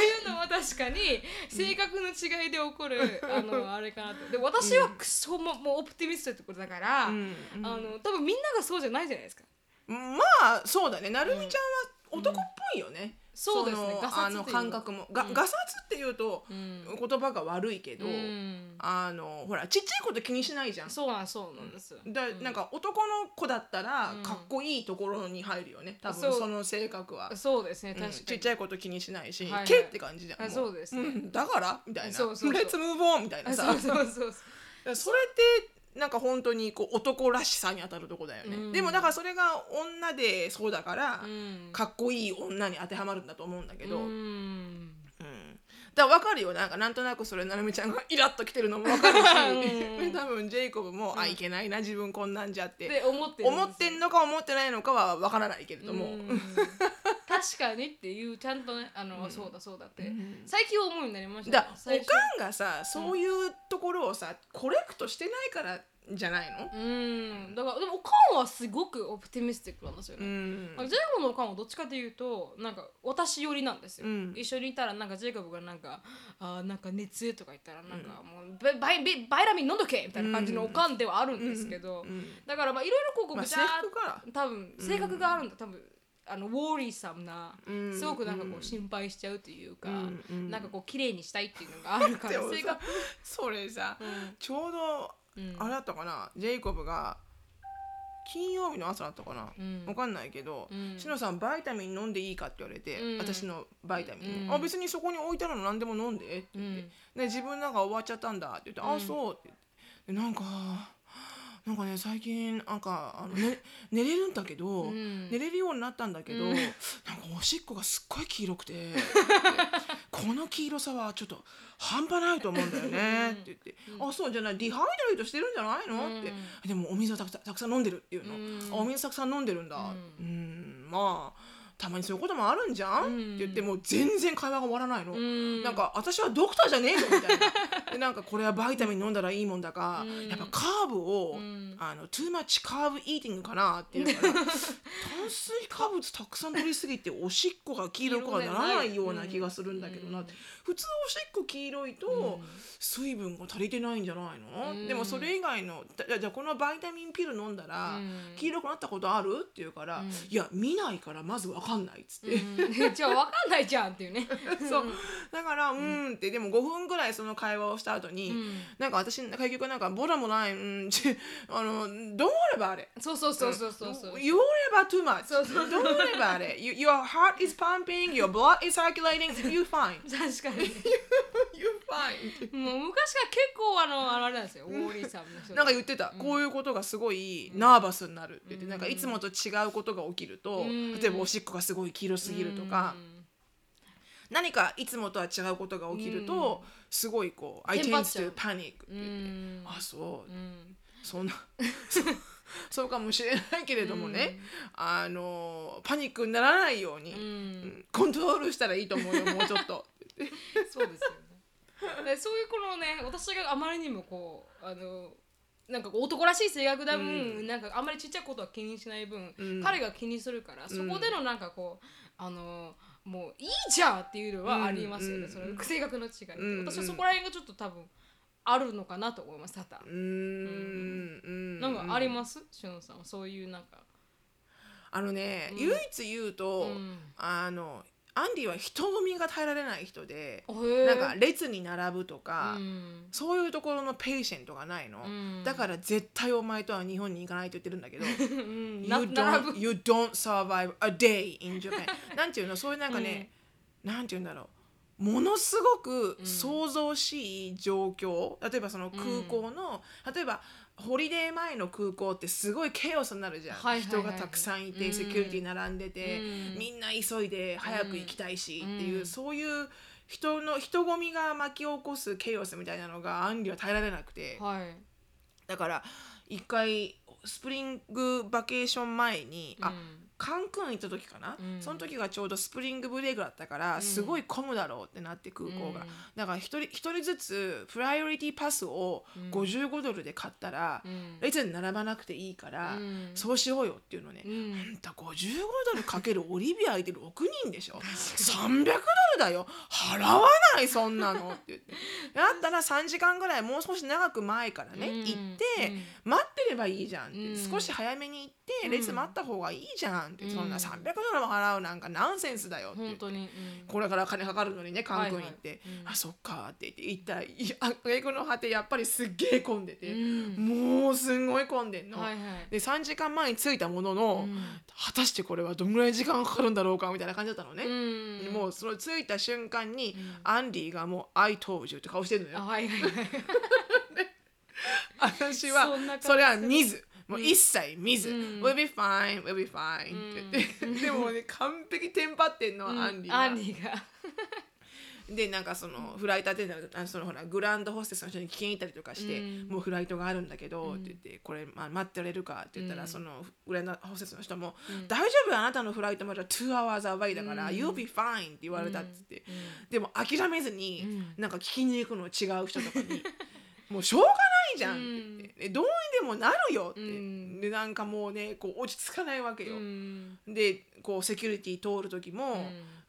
いうのは確かに性格の違いで起こる、あのあれかなと。で私はクソももうオプティミストってことだから、あの多分みんながそうじゃないじゃないですか。まあそうだね。なるみちゃんは男っぽいよね、そうですねのガサツあのっていう感覚も。が、うん。ガサツっていうとうん。言葉が悪いけど、うん。あのほらちっちゃいこと気にしないじゃん。そうなんそうなんです、だなんか男の子だったらうん。かっこいいところに入るよね。多分そう。その性格は、そうですねうん。確かに、ちっちゃいこと気にしないしはいはい「け」って感じじゃんあもそうですね。ん。だから？みたいな。そうそうそう。レッツムーブオン」みたいなさ。あそうそうそうそう。[LAUGHS] それってなんか本当にこう男らしさに当たるとこだよね、うん。でもだからそれが女でそうだから、うん。かっこいい女に当てはまるんだと思うんだけど、ううんんだから分かるよ。なんかなんとなくそれなるみちゃんがイラッときてるのも分かる [LAUGHS] うん。し多分ジェイコブも、うん。あいけないな自分こんなんじゃって。って思ってる思ってんのか思ってないのかは分からないけれども、うん。[LAUGHS] 確かにっていうちゃんとねあの、うん。そうだそうだって、うん。最近思うようになりましただおかんがさそういうところをさコレクトしてないからじゃないの？うん。だからでもおかんはすごくオプティミスティックなんですよね、ん。なんかジェイコブのおかんはどっちかというとなんか私寄りなんですよ、うん。一緒にいたらなんかジェイコブがなんかあーなんか熱とか言ったらなんかもう、バイバイバイラミン飲んどけみたいな感じのおかんではあるんですけど、うんだからまあいろいろこうぐちゃーっ制服から。多分性格があるんだ。多分あのウォーリーサムなうんすごくなんかこう心配しちゃうというか、うんうん。なんかこう綺麗にしたいっていうのがあるから性格。それさ、うん。ちょうどうん。あれだったかな？ジェイコブが金曜日の朝だったかな、うん。わかんないけどうん「しのさんバイタミン飲んでいいか?」って言われて、うん。私のバイタミンね、うん。あ別にそこに置いてあるの何でも飲んでって言って、で自分なんか終わっちゃったんだって言って「うん。あそう」って言って。でなんかなんかね最近なんかあの、ね、[LAUGHS] 寝れるんだけど、うん。寝れるようになったんだけど、うん。なんかおしっこがすっごい黄色くて [LAUGHS] この黄色さはちょっと半端ないと思うんだよね。って言って「あそうじゃない？ディハイドレートしてるんじゃないの?」って「でもお水をたくさんたくさん飲んでる」っていうの、うん。あお水たくさん飲んでるんだ」ううんん。まあたまにそういうこともあるんじゃん、うん。って言ってもう全然会話が終わらないの。うん。なんか私はドクターじゃねえぞみたいな。でなんかこれはバイタミン飲んだらいいもんだか、うん。やっぱカーブを、うん。あの too much carb eating かなっていうから炭水化物たくさん取りすぎておしっこが黄色くはならないような気がするんだけどな、うん。普通おしっこ黄色いとうん。水分が足りてないんじゃないの、うん。でもそれ以外のだじゃあこのバイタミンピル飲んだらうん。黄色くなったことある？って言うから、うん。いや見ないからまず分かんないっつって。うん。じゃあ分かんないじゃんっていうね。[LAUGHS] そう。だからうーんってでも5分ぐらいその会話をした後に、うん。なんか私結局なんかボラもないうんち [LAUGHS] あの Don't worry about it そうそうそうそうそうそう You worry about too much そうそう。Don't worry about it you, Your heart is pumping Your blood is circulating You fine. [LAUGHS] 確かに。You You fine. もう昔から結構あのあれなんですよウォーリーさんの人。なんか言ってた、こういうことがすごいナーバスになるって言って、なんかいつもと違うことが起きると、ん。例えばおしっこがすごい黄色すぎるとか、何かいつもとは違うことが起きると、すごいこう「I テンパ tend to panic」ってう言って、ん。あそう、うん。そんな [LAUGHS] そうかもしれないけれどもね、あのパニックにならないように、うん。うんコントロールしたらいいと思うよもうちょっと。[LAUGHS] そうですよね。でそういうこのね私があまりにもこうあのなんか男らしい性格だ分、なんかあんまりちっちゃいことは気にしない分、うん。彼が気にするからそこでのなんかこうあのもういいじゃんっていうのはありますよね、うんその性格の違い私はそこら辺がちょっと多分あるのかなと思います多々。うーんうんなんかあります？しのさんはそういうなんか。あのね、うん。唯一言うと、うん。あのアンディは人混みが耐えられない人で、なんか列に並ぶとか、うん。そういうところのペーシェントがないの、うん。だから絶対お前とは日本に行かないと言ってるんだけど [LAUGHS] うん。You don't, ぶ。you don't survive a day in Japan. なんていうのそういうなんかね、なんていうんだろう。ものすごく想像しい状況、例えばその空港の、例えばホリデー前の空港ってすごいケイオスになるじゃん、はいはいはい人がたくさんいて、うん。セキュリティ並んでて、うん。みんな急いで早く行きたいしっていう、うん。そういう人の人混みが巻き起こすケイオスみたいなのがアンリは耐えられなくて、はい。だから一回スプリングバケーション前に、あうんカンクン行った時かな、うん。その時がちょうどスプリングブレイクだったから、すごい混むだろうってなって空港が、うん。だから一人一人ずつプライオリティパスを55ドルで買ったら、うん。列に並ばなくていいから、うん。そうしようよっていうのね、うん。あんた55ドルかけるオリビア相手6人でしょ。[LAUGHS] 300ドルだよ。払わないそんなのって言って。だったら3時間ぐらいもう少し長く前からね、うん。行って、待ってればいいじゃんって、うん。少し早めに行って列待った方がいいじゃんって、うん。そんな300ドルも払うなんかナンセンスだよって。本当に、これから金かかるのにねカンクン行って、はいはい。うん。あそっかって言って行ったらいや挙句の果てやっぱりすっげえ混んでて、うん。もうすんごい混んでんの。はいはい。で3時間前に着いたものの、うん。果たしてこれはどんぐらい時間かかるんだろうかみたいな感じだったのね、うん。もうその着いた瞬間に、ん。アンディがもう「I told you」って顔してるのよ。あはいはいはい。[LAUGHS] [LAUGHS] 私はそれは見ずもう一切見ず「うん。We'll be fine we'll be fine」って言って、[LAUGHS] でもね完璧テンパってんの、アンディが。アンディが。[LAUGHS] でなんかそのフライトアテンダントあのそのほらグランドホステスの人に聞きに行ったりとかして、うん。もうフライトがあるんだけど、って言ってこれ、まあ、待ってられるかって言ったら、そのグランドホステスの人も、大丈夫よあなたのフライトまだ2 hours away だから、You'll be fine って言われたって言って、でも諦めずに、なんか聞きに行くの違う人とかにもうしょうがないじゃん。って言って、でどうにでもなるよって、ん。でなんかもうねこう落ち着かないわけよ、うん。でこうセキュリティ通る時も、ん。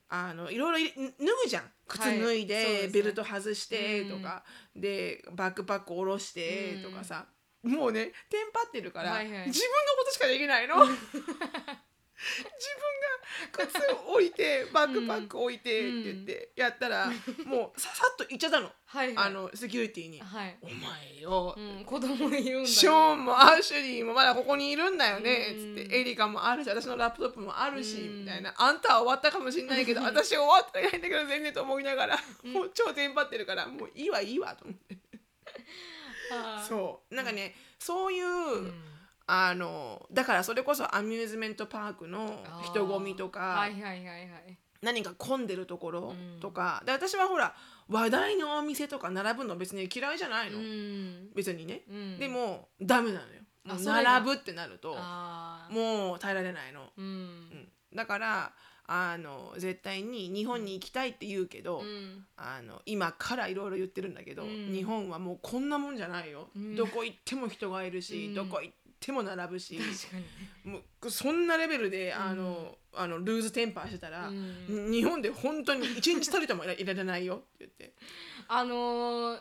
あのいろいろ脱ぐじゃん。靴はい脱い。で,、そうですね。ベルト外してとか、でバックパック下ろしてとかさ、もうねテンパってるから、はいはい。自分のことしかできないの。[LAUGHS] 自分が靴を置いてバックパック置いてって言ってやったら、もうささっと行っちゃったの,、あのセキュリティに。はい。お前よ、うん子供いるんだ。ショーンもアシュリーもまだここにいるんだよねうん。つって。エリカもあるし私のラップトップもあるしうん。みたいな。あんたは終わったかもしれないけど [LAUGHS] 私は終わってないんだけど全然と思いながらもう超テンパってるからもういいわいいわと思って。そう。なんかねそういううんあのだからそれこそアミューズメントパークの人混みとかはいはいはいはい。何か混んでるところうん。とか。で私はほら話題のお店とか並ぶの別に嫌いじゃないの。うん。別にね。うん。でもダメなのよ。並ぶってなるともう耐えられないの、うん。うん。だからあの絶対に日本に行きたいって言うけど、うん。あの今からいろいろ言ってるんだけど、うん。日本はもうこんなもんじゃないよ、うん。どこ行っても人がいるし、うん。どこ行っても並ぶし、もうそんなレベルであの、あのルーズテンパーしてたら、うん。日本で本当に一日たりともいられないよって言って。あのー、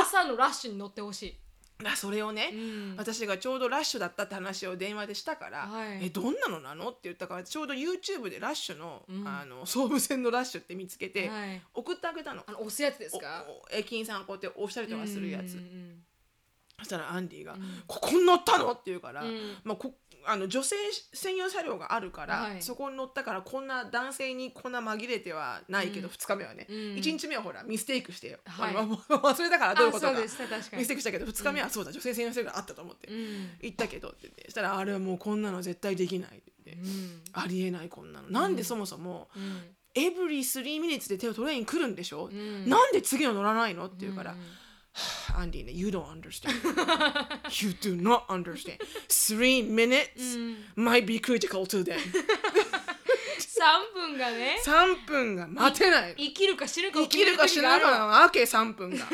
朝のラッシュに乗ってほしい。だそれをね、うん。私がちょうどラッシュだったって話を電話でしたから「はい。えどんなのなの?」って言ったからちょうど YouTube でラッシュの,、うん。あの総武線のラッシュって見つけて、はい。送ってあげたの。あの押すやつですか？駅員さんがこうやって押したりとかするやつ、うんうんそしたらアンディが「ん。ここに乗ったの?」って言うから、うん。まあ、こあの女性専用車両があるから、はい。そこに乗ったからこんな男性にこんな紛れてはないけど、うん。2日目はね、うん。1日目はほらミステイクしてよ、はい忘れたからどういうことか。ミステイクしたけど2日目はそうだ、女性専用車両があったと思って、うん。言ったけどって言ってそしたらあれはもうこんなの絶対できないって言って、うん。ありえないこんなの。なんでそもそも、うん。エブリー3ミニッツで手をトレイン来るんでしょ、ん。なんで次の乗らないの？って言うから、うんアンディね、You don't understand. [LAUGHS] you do not understand. Three minutes う [LAUGHS] ん might be critical to them. [LAUGHS] 3分がね3分が待てない。生きるか死ぬかを生きるか死ぬかわけ3分が。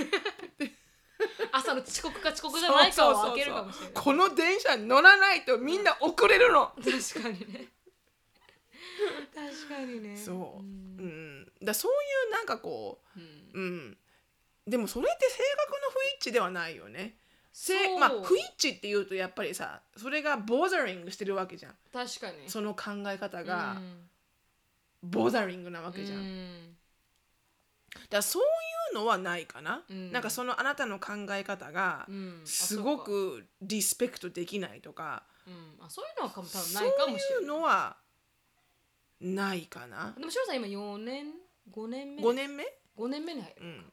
朝の遅刻か遅刻じゃないかを開けるかもしれないこの電車に乗らないとみんな遅れるの。確かにね確かにねそう。んうん。だそういうなんかこうんう、うん。でもそれって性格の不一致ではないよね。せそう。まあ不一致っていうとやっぱりさそれがボーザリングしてるわけじゃん。確かに。その考え方がうん。ボーザリングなわけじゃん、うん。だそういうのはないかな、うん。なんかそのあなたの考え方がすごくリスペクトできないとか、そうん。あそういうのは多分そうないかもしい。うれないのはないかな。でもシロさん今4年？5年目5年目、5年目に入る、うん、うん、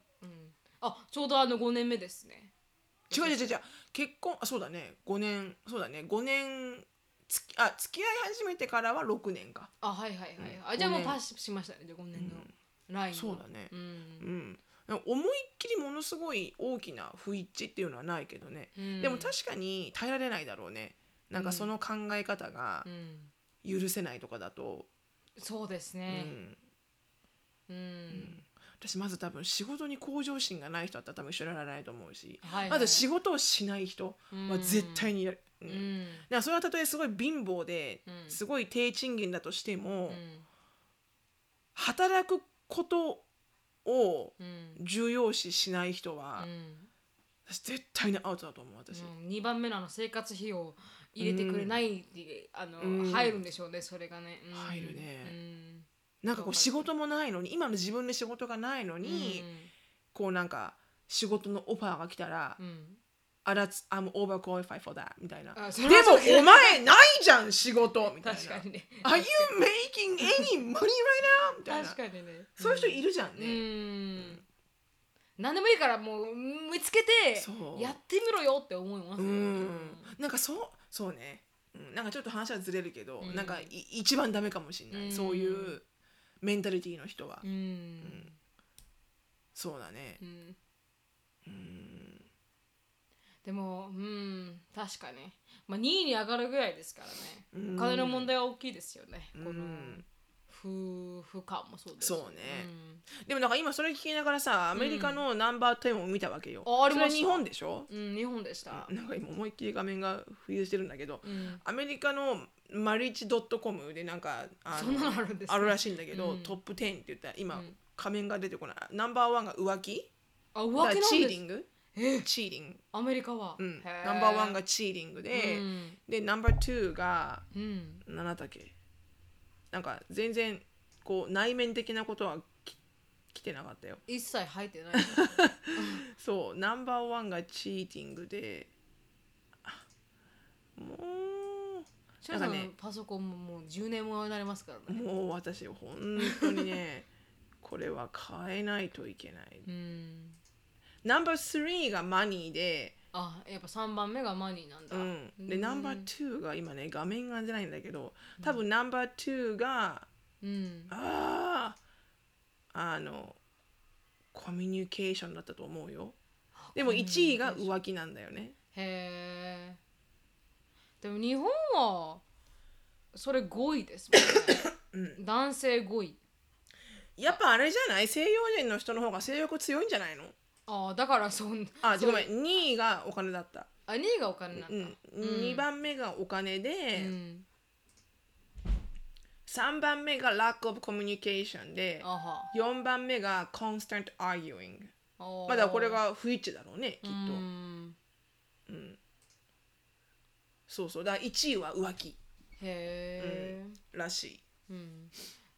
あちょうどあの5年目ですね。違う違う違う。結婚あそうだね。5年そうだね。5年つきあ付き合い始めてからは6年か。あはいはいはい、うん。あじゃあもうパスしましたね。じゃあ5年のラインを。そうだね。うん。うん。思いっきりものすごい大きな不一致っていうのはないけどね、うん。でも確かに耐えられないだろうね。なんかその考え方がうん。許せないとかだと、そうですうねん、うん、私まず多分仕事に向上心がない人だったら多分一緒にならないと思うし、はいはい。まず仕事をしない人は絶対にやる、うん。だかうんらそれはたとえすごい貧乏で、うん。すごい低賃金だとしても、うん。働くことをうん。重要視しない人は、うん。私絶対にアウトだと思う私、うん、2番目のあの生活費を入れてくれないって、あの、うん。入るんでしょうねそれがね、うん。入るねなんかこう仕事もないのに今の自分で仕事がないのうん。に、こうなんか仕事のオファーが来たらうん。うん「あ、that's I'm overqualified for that」みたいな。あでもお前ないじゃん仕事みたいな。確かにね。Are you making any money right now? みたいな。確かにね。そういう人いるじゃんうね、ん。何でもいいからもう見つけてやってみろよって思いますうよん。なんかそうそうね、うん、なんかちょっと話はずれるけど、うん。なんかい一番ダメかもしれない、うん。そういうメンタリティーの人は、うん。そうだね。うん。うん。でもうん確かに。まあ2位に上がるぐらいですからね。うん。お金の問題は大きいですよね。このうん夫婦間もそうです。しそうね。でもなんか今それ聞きながらさアメリカのナンバー10を見たわけよ、あありました。それ日本でしょ、うん、うん、日本でした。なんか今思いっきり画面がフリーズしてるんだけど、うん。アメリカのマリッジ .com でなんかあそんなのあるんですね。あるらしいんだけど、うん。トップ10って言ったら今、うん。仮面が出てこない。ナンバーワンが浮気？あ浮だから気なチーリング？え？チーリング、アメリカは、うん、へナンバーワンがチーリングで、うん。でナンバー2がうん。何だっけ？なんか全然こう内面的なことはき来てなかったよ。一切入ってない。[LAUGHS] そうナンバーワンがチーティングであもシャさんねパソコンももう10年もになりますからうね。もう私本当にね [LAUGHS] これは変えないといけない。うん。ナンバー3がマニーで、あやっぱ3番目がマニーなんだ、うん、でうん。ナンバー2が今ね画面が出ないんだけど多分ナンバー2がうん。あああのコミュニケーションだったと思うよ。でも1位が浮気なんだよね。へえでも日本はそれ5位ですもんね、[COUGHS] 男性5位やっぱあれじゃない西洋人の人の方が性欲強いんじゃないの？ああだからそんあごめん2位がお金だった、あ2位がお金なんだ、うん2番目がお金うで、ん。3番目が lack of communication であは。4番目が constant arguing まあだこれが不一致だろうねきっと、うんそうそう。だから1位は浮気。へえ、らしい。うん、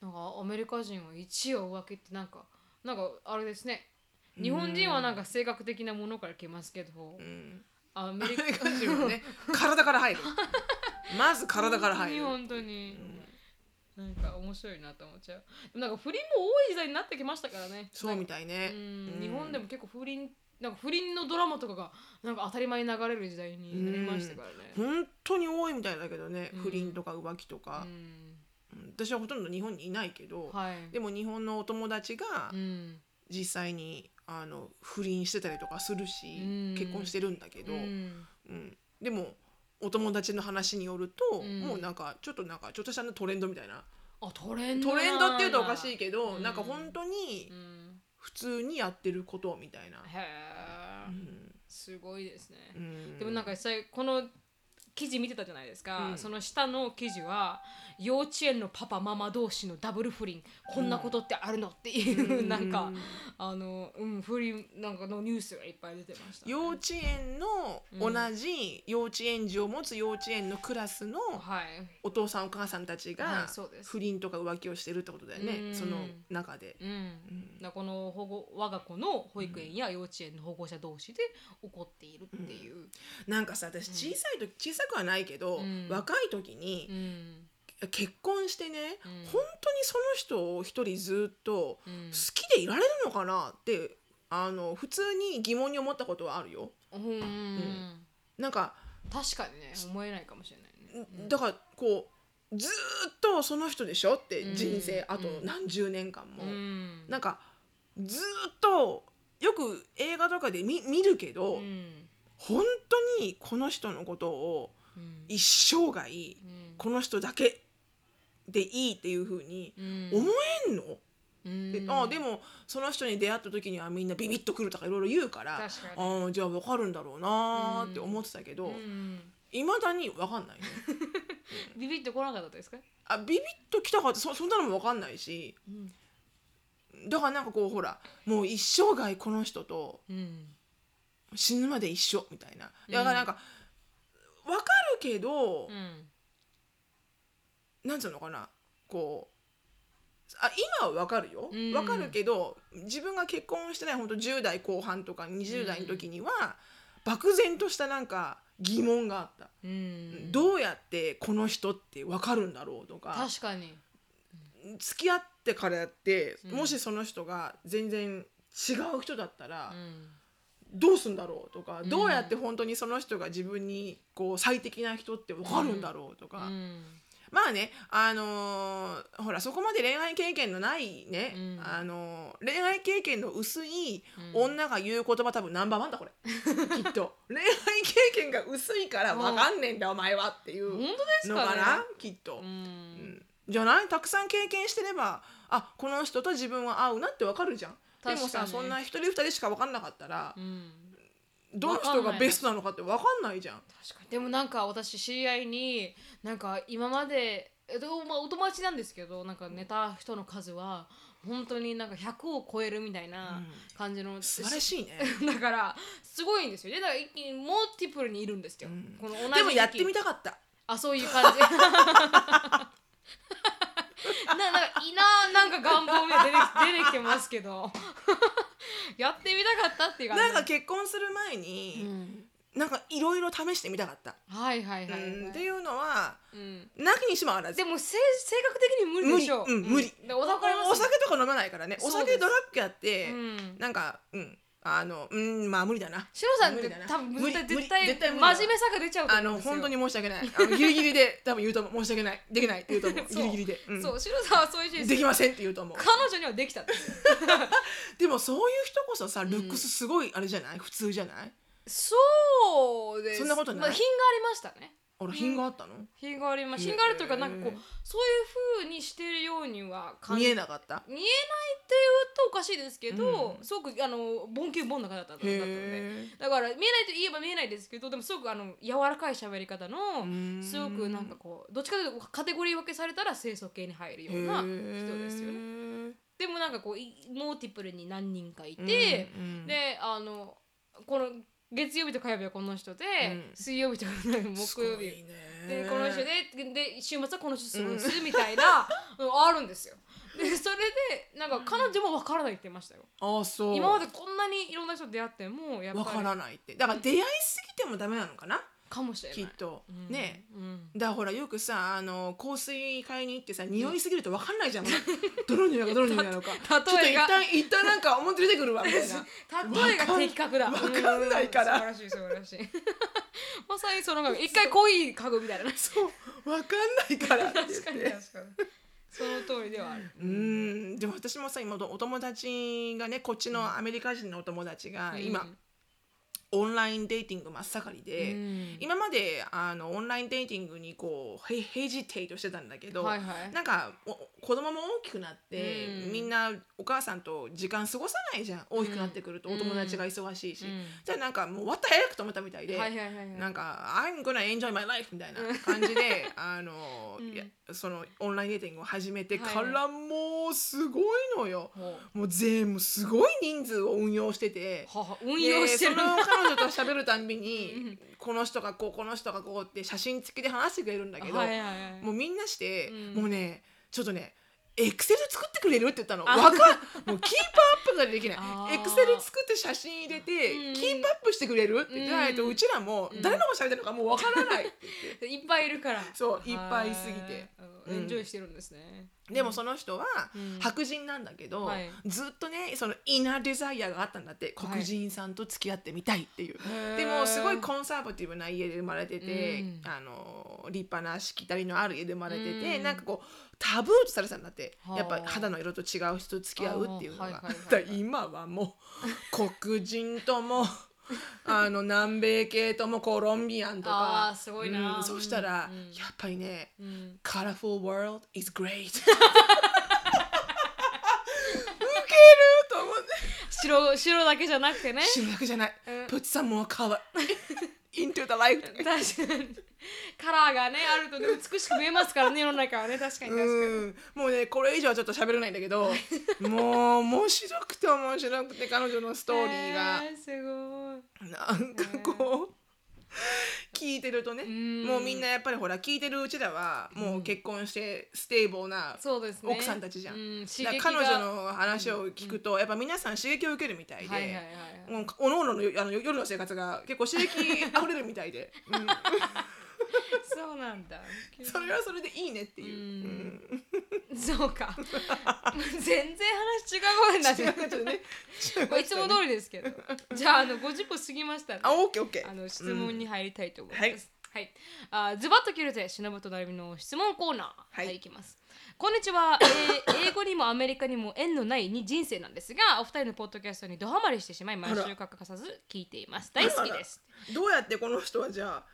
なんかアメリカ人は1位は浮気ってなんかなんかあれですね。日本人はなんか性格的なものから来ますけど、うん。アメリカアメリカ人はね。[LAUGHS] 体から入る。まず体から入る。本当に本当に、なんか面白いなと思っちゃう。でもなんか不倫も多い時代になってきましたからね。そうみたいね。うん。日本でも結構不倫なんか不倫のドラマとかがなんか当たり前に流れる時代になりましたからね。本当に多いみたいだけどね、うん。不倫とか浮気とか。私はほとんど日本にいないけど、はい。でも日本のお友達がうん。実際にあの不倫してたりとかするし、うん。結婚してるんだけど、ううん。んでもお友達の話によると、うん。もうなんかちょっとなんかちょっとしたトレンドみたいな。あトレンドトレンドっていうとおかしいいけど、うん。なんか本当にうん普通にやってることみたいな。へえうん。すごいですね。うん。でもなんかこの記事見てたじゃないですか、うん。その下の記事は幼稚園のパパママ同士のダブル不倫。こんなことってあるのっていう、うん。[LAUGHS] なんかあの、うん、不倫なんかのニュースがいっぱい出てました、幼稚園の同じ幼稚園児を持つ幼稚園のクラスのはい。お父さんお母さんたちはがいそうです。不倫とか浮気をしてるってことだよね、うん。その中で。うん、だこの保護我が子の保育園や幼稚園の保護者同士で起こっているっていう、なんかさ私小さい時、小さくはないけど、うん。若い時にうん。結婚してね、うん。本当にその人を一人ずっとうん。好きでいられるのかなってあの普通に疑問に思ったことはあるよ。うん。なんか確かにね思えないかもしれないね。だからこうずーっとその人でしょってうん。人生、あとうん何十年間も、うん。なんかずーっとよく映画とかで見見るけど、うん本当にこの人のことをうん。一生涯うん。この人だけでいいっていう風にうん。思えんの、うん。であでもその人に出会った時にはみんなビビッとくるとかいろいろ言うからあじゃあ分かるんだろうなーって思ってたけどうん。いま、未だに分かんないね。[LAUGHS] ビビってこなかったですか？あビビッときたかってそそんなのも分かんないし。だからなんかこうほらもう一生涯この人とうん死ぬまで一緒みたいな。だからなんか分かるけど、うん。なんつうのかな。こうあ今は分かるよ、うん。分かるけど自分が結婚してない本当10代後半とか20代の時には、漠然としたなんか疑問があった、うん。どうやってこの人って分かるんだろうとか。確かに。付き合ってからやって、うん。もしその人が全然違う人だったら、うんどうすんだろうとか、うん。どうやって本当にその人が自分にこう最適な人って分かるんだろうとか、うん。まあね、あのーほらそこまで恋愛経験のないね、うん。あのー恋愛経験の薄いうん。女が言う言葉多分ナンバーワンだこれ。[LAUGHS] きっと。恋愛経験が薄いから分かんねえんだお前はっていう本当ですのかなきっと、ううん。んじゃない？たくさん経験してればあこの人と自分は合うなって分かるじゃんでもさそんな一人二人しか分かんなかったら、うん。どの人がベストなのかって分かんないじゃん。確かに。でもなんか私知り合いになんか今までえっとまあお友達なんですけどなんか寝た人の数は本当になんか100を超えるみたいな感じの、素晴らしいね。[LAUGHS] だからすごいんですよ。ねだから一気にモーティプルにいるんですよ、ん。この同じでもやってみたたかった。あそういう感じ [LAUGHS] ななんかいいななんか願望みたいな出て出てきてますけど。[LAUGHS] やってみたかったっていう感じ。なんか結婚する前に、うん。なんかいろいろ試してみたかった。はいはいはい、はい。うんっていうのはうん。なきにしもあらず。でもせ性格的に無理でしょ。無理。うん。無理でお酒お酒とか飲まないからね。お酒ドラッグやって、うん。なんかうんあのうんまあ無理だな。シロさんって多分無理絶対絶対真面目さが出ちゃうとあ思うんですよ。の本当に申し訳ない。あのギリギリで [LAUGHS] 多分言うと思う。申し訳ない。できないって言うと思う。[LAUGHS] ギリギリで、うん。そうシロさんはそういう人できませんって言うと思う。彼女にはできたんで [LAUGHS] でもそういう人こそさルックスすごいあれじゃない、普通じゃない？そうです。そんなことない。まあ、品がありましたねあら品があったの、品がありまへー品があるというかなんかこうそういう風にしてるようには感見えなかった？見えないっていうとおかしいですけど、うん。すごくあのボンキューボンな方だっただったので。へだから見えないと言えば見えないですけどでもすごくあの柔らかい喋り方のーすごくなんかこうどっちかというとカテゴリー分けされたら清楚系に入るような人ですよね。ねでもなんかこういモーティプルに何人かいて、うんうん。であのこの月曜日と火曜日はこの人で、うん。水曜日と木曜日。でこの人でで週末はこの人過ごすみたいな、うん。あるんですよ。でそれでなんか彼女も分からないって言いましたよ。ああそう。今までこんなにいろんな人出会ってもやっぱからないって。だから出会いすぎてもダメなのかな？かもしれない。きっと、うん。ね。うん。だからほらよくさあの香水買いに行ってさ匂いすぎると分かんないじゃん、[LAUGHS] どの匂いがどの匂いなのか。[LAUGHS] ちょっと一旦一旦なんか表出てくるわみたいな。[LAUGHS] 例えが的確だ。わかんないから。うん。素晴らしい素晴らしい。まさにその一回濃い家具みたいな。そう分かんないから確かにて確かに。その通りではある。うん。でも私もさ今お友達がねこっちのアメリカ人のお友達が今、うんオンラインデーティング真っ盛りで、うん。今まであのオンラインデーティングにこうヘヘジテイトしてたんだけど、はいはい。なんかお子供も大きくなって、うん。みんなお母さんと時間過ごさないじゃん。大きくなってくると、うん。お友達が忙しいし、うん。じゃあなんかもう終わった早くと思ったみたいで、はいはいはいはい。なんか「I'm gonna enjoy my life」みたいな感じであの、[LAUGHS] うん。いやそのオンラインデーティングを始めてはいからもうすごいのよ。もう全部すごい人数を運用してて。はは運用してる。でその彼女と喋るたんびうん。にこの人がこうこの人がこうって写真付きで話してくれるんだけど、はいはいはい。もうみんなして、うん。もうねちょっとねエクセル作ってくれる？って言ったの。あ。わかんもうキープアップができない。エクセル作って写真入れて、うん。キープアップしてくれる？って言ってないと、ううんちらもうん。誰のこと喋ってるのかもうわからない。いっぱいいるから。そういっぱいいすぎて。はいエンジョイしてるんですね。でもその人はうん。白人なんだけど、はい。ずっとねそのイナーデザイアがあったんだって。はい。黒人さんと付き合ってみたいっていう、へー。でもすごいコンサバティブな家で生まれてて、うん。あの立派なしきたりのある家で生まれてて、うん。なんかこうタブーとされてたんだって。はあ。やっぱ肌の色と違う人と付き合うっていうのが、今はもう黒人とも [LAUGHS] あの南米系ともコロンビアンとか。すごいな。うんそしたら、うんやっぱりねうん、colorful world is great [LAUGHS] ウケると思って。白白だけじゃなくてね。白だけじゃない、うん。put some more color into the light. [LAUGHS] 確かに。カラーがねあるとね美しく見えますからね世の中はね。確かに確かに。うん。もうねこれ以上はちょっと喋れないんだけど [LAUGHS] もう面白くて面白くて彼女のストーリーが、えーすごい。なんかこう [LAUGHS] 聞いてるとね、ん。もうみんなやっぱりほら聞いてるうちらはもう結婚して stable な奥さんたちじゃん。うん、刺激が。だから彼女の話を聞くと、やっぱ皆さん刺激を受けるみたいで、おのおののあの夜の生活が結構刺激あふれるみたいで、う [LAUGHS] ん [LAUGHS] そうなんだそれはそれでいいねっていう。うんうんそうか全然話違うことになっちゃ違う [LAUGHS] いつも通りですけどじゃああの50分過ぎましたねあオッケーオッケー。あの質問に入りたいと思いはいます。はい。あズバッと切るぜ、しのぶとなるみの質問コーナー。はいはい、いきます。こんにちは、えー英語にもアメリカにも縁のないに人生なんですが、お二人のポッドキャストにドハマりしてしまい、毎週欠かさず聞いています。大好きです。どうやってこの人はじゃ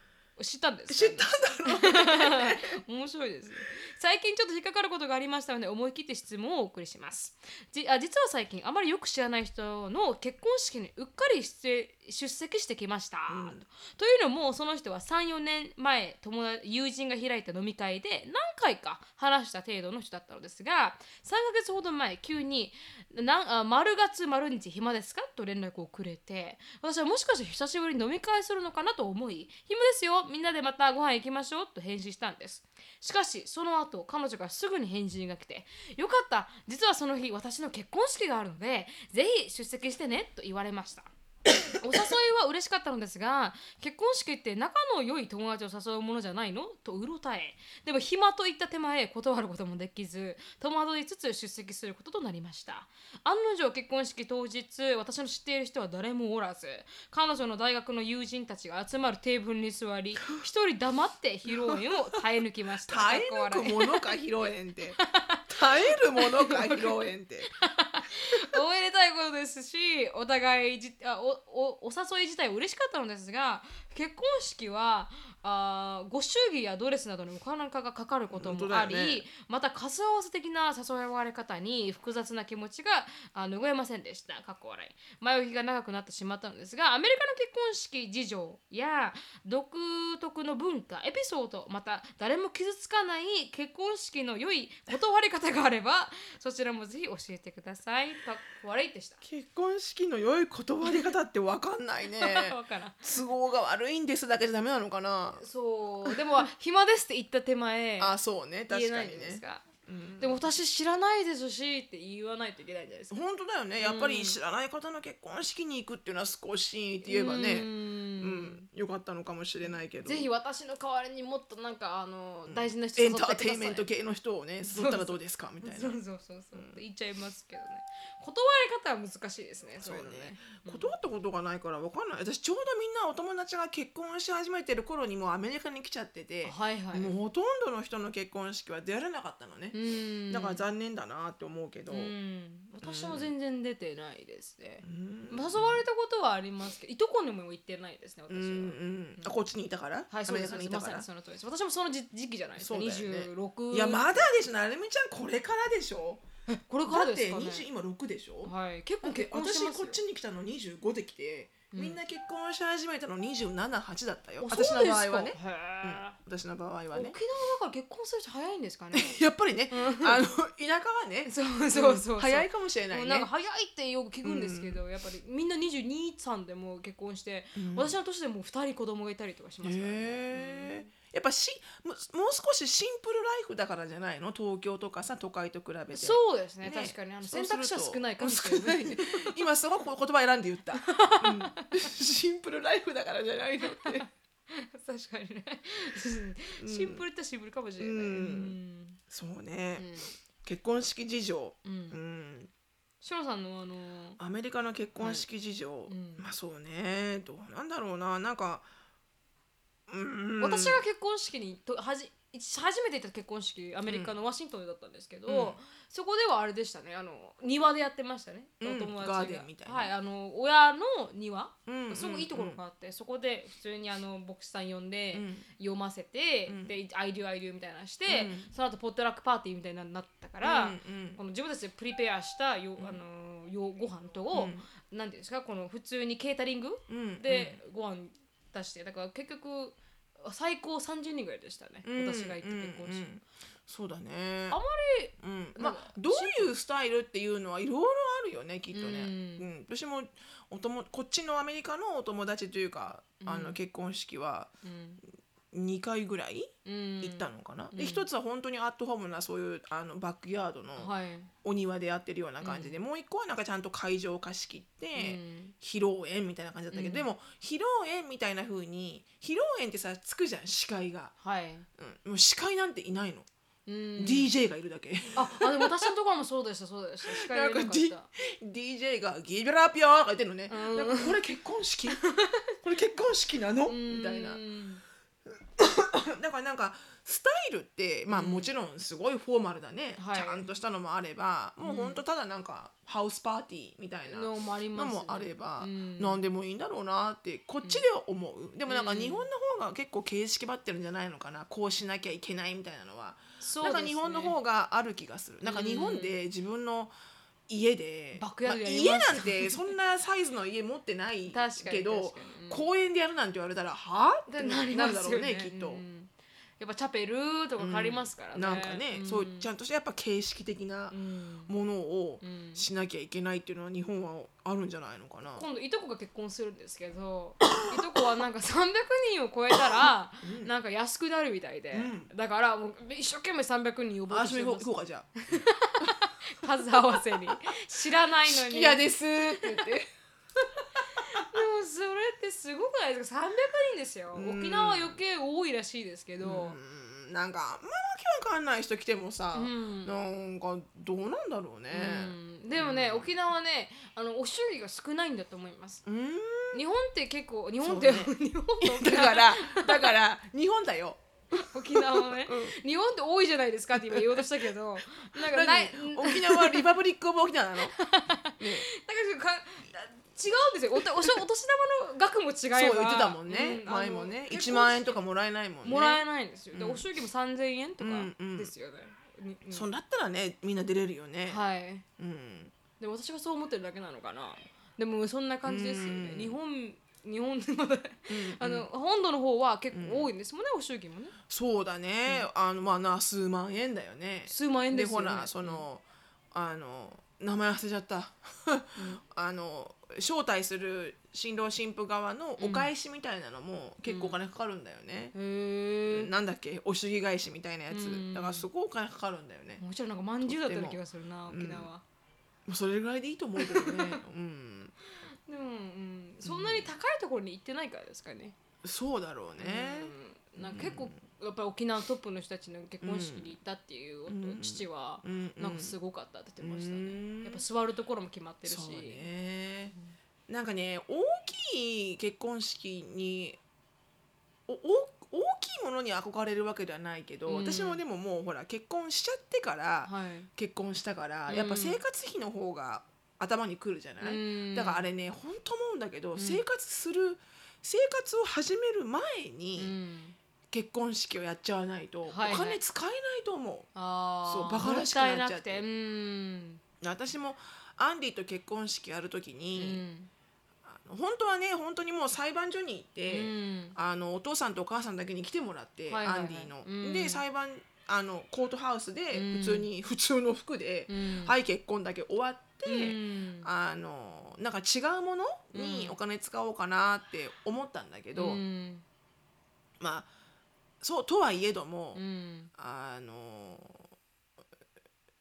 知ったんですあ知ったんだろう。面白いです最近ちょっと引っかかることがありましたので思い切って質問をお送りします。じあ実は最近あまりよく知らない人の結婚式にうっかり出出席してきました、うん。というのもその人は34年前友達友人が開いた飲み会で何回か話した程度の人だったのですが3ヶ月ほど前急になあ丸月丸日暇ですか？と連絡をくれて私はもしかして久しぶりに飲み会するのかなと思い暇ですよみんなでまたご飯行きましょうと返信したんです。しかしその後彼女からすぐに返信が来てよかった実はその日私の結婚式があるのでぜひ出席してねと言われました [COUGHS] お誘いは嬉しかったのですが結婚式って仲の良い友達を誘うものじゃないの？とうろたえ。でも暇といった手前断ることもできず戸惑いつつ出席することとなりました。案の定結婚式当日私の知っている人は誰もおらず彼女の大学の友人たちが集まるテーブルに座り一人黙って披露宴を耐え抜きました。耐え抜くものか披露宴って。耐えるものか披露宴って。おめでたいことですしお互いじあおおお誘い自体嬉しかったのですが結婚式はあーご祝儀やドレスなどにお金がかかることもあり、ねまた数合わせ的な誘われ方に複雑な気持ちがあ拭えませんでした。かっこ笑い。前置きが長くなってしまったのですがアメリカの結婚式事情や独特の文化エピソードまた誰も傷つかない結婚式の良い断り方があれば [LAUGHS] そちらもぜひ教えてください。かっこ笑いでした。結婚式の良い断り方って分かんないね。[LAUGHS] わからん。都合が悪いんですだけじゃダメなのかな？そう。でも暇ですって言った手前あそうね。言えない確かにねじゃないですか、うんでも私知らないですしって言わないといけないじゃないですか。本当だよね。やっぱり知らない方の結婚式に行くっていうのは少しって言えばね。ううん。んよかったのかもしれないけど。ぜひ私の代わりにもっとなんかあの、大事な人エンターテインメント系の人をね誘ったらどうですか？みたいな。そうそうそうそう、言っちゃいますけどね。断り方は難しいですねそうね。断ったことがないから分かんない私ちょうどみんなお友達が結婚し始めてる頃にもうアメリカに来ちゃってて、はいはいもうほとんどの人の結婚式は出られなかったのね、うんだから残念だなって思うけど、うん。私も全然出てないですね、うん。誘われたことはありますけどいとこにも行ってないですね私は、うんうんあこっちにいたから、はい、そうです。まさカにその通りです。私もその時時期じゃないですか。ね。26。いやまだでしょ。なるみちゃんこれからでしょ。これからだってですかね。20今6でしょ、はい、結構だって結婚私。こっちに来たの25で来て、みんな結婚し始めたの278だったよ。あ私の場合はね、私の場合は沖縄だねから結婚する人早いんですかね？やっぱりねあの田舎はね [LAUGHS] そうそうそう。早いかもしれないね。もうなんか早いってよく聞くんですけど、やっぱりみんな22、3でもう結婚して、私の年でもう2人子供がいたりとかしますからね。へえやっぱしもう少しシンプルライフだからじゃないの？東京とかさ都会と比べて。そうですね。ね。確かに。あの選択肢は少ないかもしれな。い。い [LAUGHS] ね今すごく言葉選んで言った、うん。[LAUGHS] シンプルライフだからじゃないのって。[LAUGHS] 確かにね。シンプルってシンプルかもしれない。うん。うん。そうね、うん。結婚式事情、うん。うん。シロさんのあのアメリカの結婚式事情、うん。まあそうね。どうなんだろうな。なんかうん私が結婚式にとはじ初めて行った結婚式アメリカのワシントンだったんですけど、うん。そこではあれでしたね。あの庭でやってましたね、うん。お友達が。はいあの親の庭、うんすごくいいところがあって、そこで普通にあの牧師さん呼んで、うん。読ませて、うん。で「アイデュアイデュみたいなのして、うん。その後ポットラックパーティーみたいになったから、うんうん。この自分たちでプリペアしたよ、あのよご飯と、なんていうんですかこの普通にケータリングうん。でご飯出してだから結局最高30人ぐらいでしたね、うん私が行った結婚式、うんうん。そうだね。あまりうん、まあどういうスタイルっていうのはいろいろあるよねきっとね、うん。うん。私もおともこっちのアメリカのお友達というか、あの結婚式はうん2回ぐらいうん。行ったのかな、うん。で一つは本当にアットホームなそういうあのバックヤードのはい、お庭でやってるような感じで、もう一個はなんかちゃんと会場を貸し切って、うん。披露宴みたいな感じだったけど、うん。でも披露宴みたいな風に披露宴ってさつくじゃん司会が、はい、うん、もう司会なんていないの、うん、DJ がいるだけ。ああでも私のところもそうでしたそうでした。司会がいなか DJ が「ギブラップよ」とか言ってるのね、うん。なんかこれ結婚式？[LAUGHS] これ結婚式なの？うん。みたいな [LAUGHS] だからなんかスタイルってまあもちろんすごいフォーマルだね、はい。ちゃんとしたのもあればもうほんとただなんかハウスパーティーみたいなのもあります、ね、のもあれば、うん。何でもいいんだろうなってこっちでは思う、でもなんか日本の方が結構形式ばってるんじゃないのかな。こうしなきゃいけないみたいなのは、そうなんか日本の方がある気がする。なんか日本で自分の家で、バックヤードやます。なんてそんなサイズの家持ってない確かにけど確かに。うん公園でやるなんて言われたらは？あってでなりなるだろうねきっと。うん。やっぱチャペルとか借りますからね、なんかね、そうちゃんとしたやっぱ形式的なうん。ものをうん。しなきゃいけないっていうのは日本はあるんじゃないのかな。今度いとこが結婚するんですけど [COUGHS] いとこはなんか300人を超えたらなんか安くなるみたいで、うん。だからもう一生懸命300人呼ぼうとあ、それ行こうしてます行こうかじゃあ。数合わせに。知らないのに。好きやですって言って。でもそれってすごくないですか？300人ですよ。うん。沖縄は余計多いらしいですけど、うん。なんかあんまりわかんない人来てもさ、うん。なんかどうなんだろうね。うん。でもね、沖縄はねあのお祝儀が少ないんだと思います。うん。日本って結構日本って、そう [LAUGHS] 日本だ縄。からだから日本だよ。[LAUGHS] 沖縄はね、日本って多いじゃないですかって今言おうとしたけど。[LAUGHS] なんかない何？沖縄はリパブリックオブ沖縄なの？[LAUGHS] ね。だからかですよ。おたおしお年玉の額も違えば。そう言ってたもんね、うん前もね。あの1万円とかもらえないもんね。もらえないんですよ、でうん。お祝儀も3000円とかうんうん。ですよね、にうんそんだったらねみんな出れるよね、はい。うん。でも私がそう思ってるだけなのかな。でもそんな感じですよね、うん。日本日本でまだうんあの、本土の方は結構多いんですもんね、お祝儀もね。そうだね、あのまあな数万円だよね。数万円ですよね。ほらその、あの名前忘れちゃった、[LAUGHS] あの招待する新郎新婦側のお返しみたいなのも結構お金かかるんだよね、へえ。なんだっけ？お祝儀返しみたいなやつ、うん。だからすごいお金かかるんだよね、もちろんなんかまんじゅうだったような気がするな沖縄、もうそれぐらいでいいと思うけどね。うんでも、うん、そんなに高いところに行ってないからですかね、そうだろうね、うん、なんか結構やっぱり沖縄トップの人たちの結婚式に行ったっていう、うん。父はうん。なんかすごかったって言ってましたね、うん。やっぱ座るところも決まってるし。そうね、なんかね大きい結婚式におお大きいものに憧れるわけではないけど、うん。私もでももうほら結婚しちゃってからはい。結婚したから、うん。やっぱ生活費の方が頭にくるじゃない、うん。だからあれね本当思うんだけど、ん。生活する生活を始める前うにん。結婚式をやっちゃわないと、はいはい。お金使えないと思う。あそうバカらしくなっちゃって。私もアンディと結婚式やるときうに、本当はね本当にもう裁判所に行って、うん。あのお父さんとお母さんだけに来てもらって、はいはいはい。アンディの。うん。で裁判あのコートハウスでうん。普通に、普通の服で、うん。はい結婚だけ終わって、うん。あのなんか違うものにうん。お金使おうかなって思ったんだけど、うん。まあそうとはいえども、うん。あの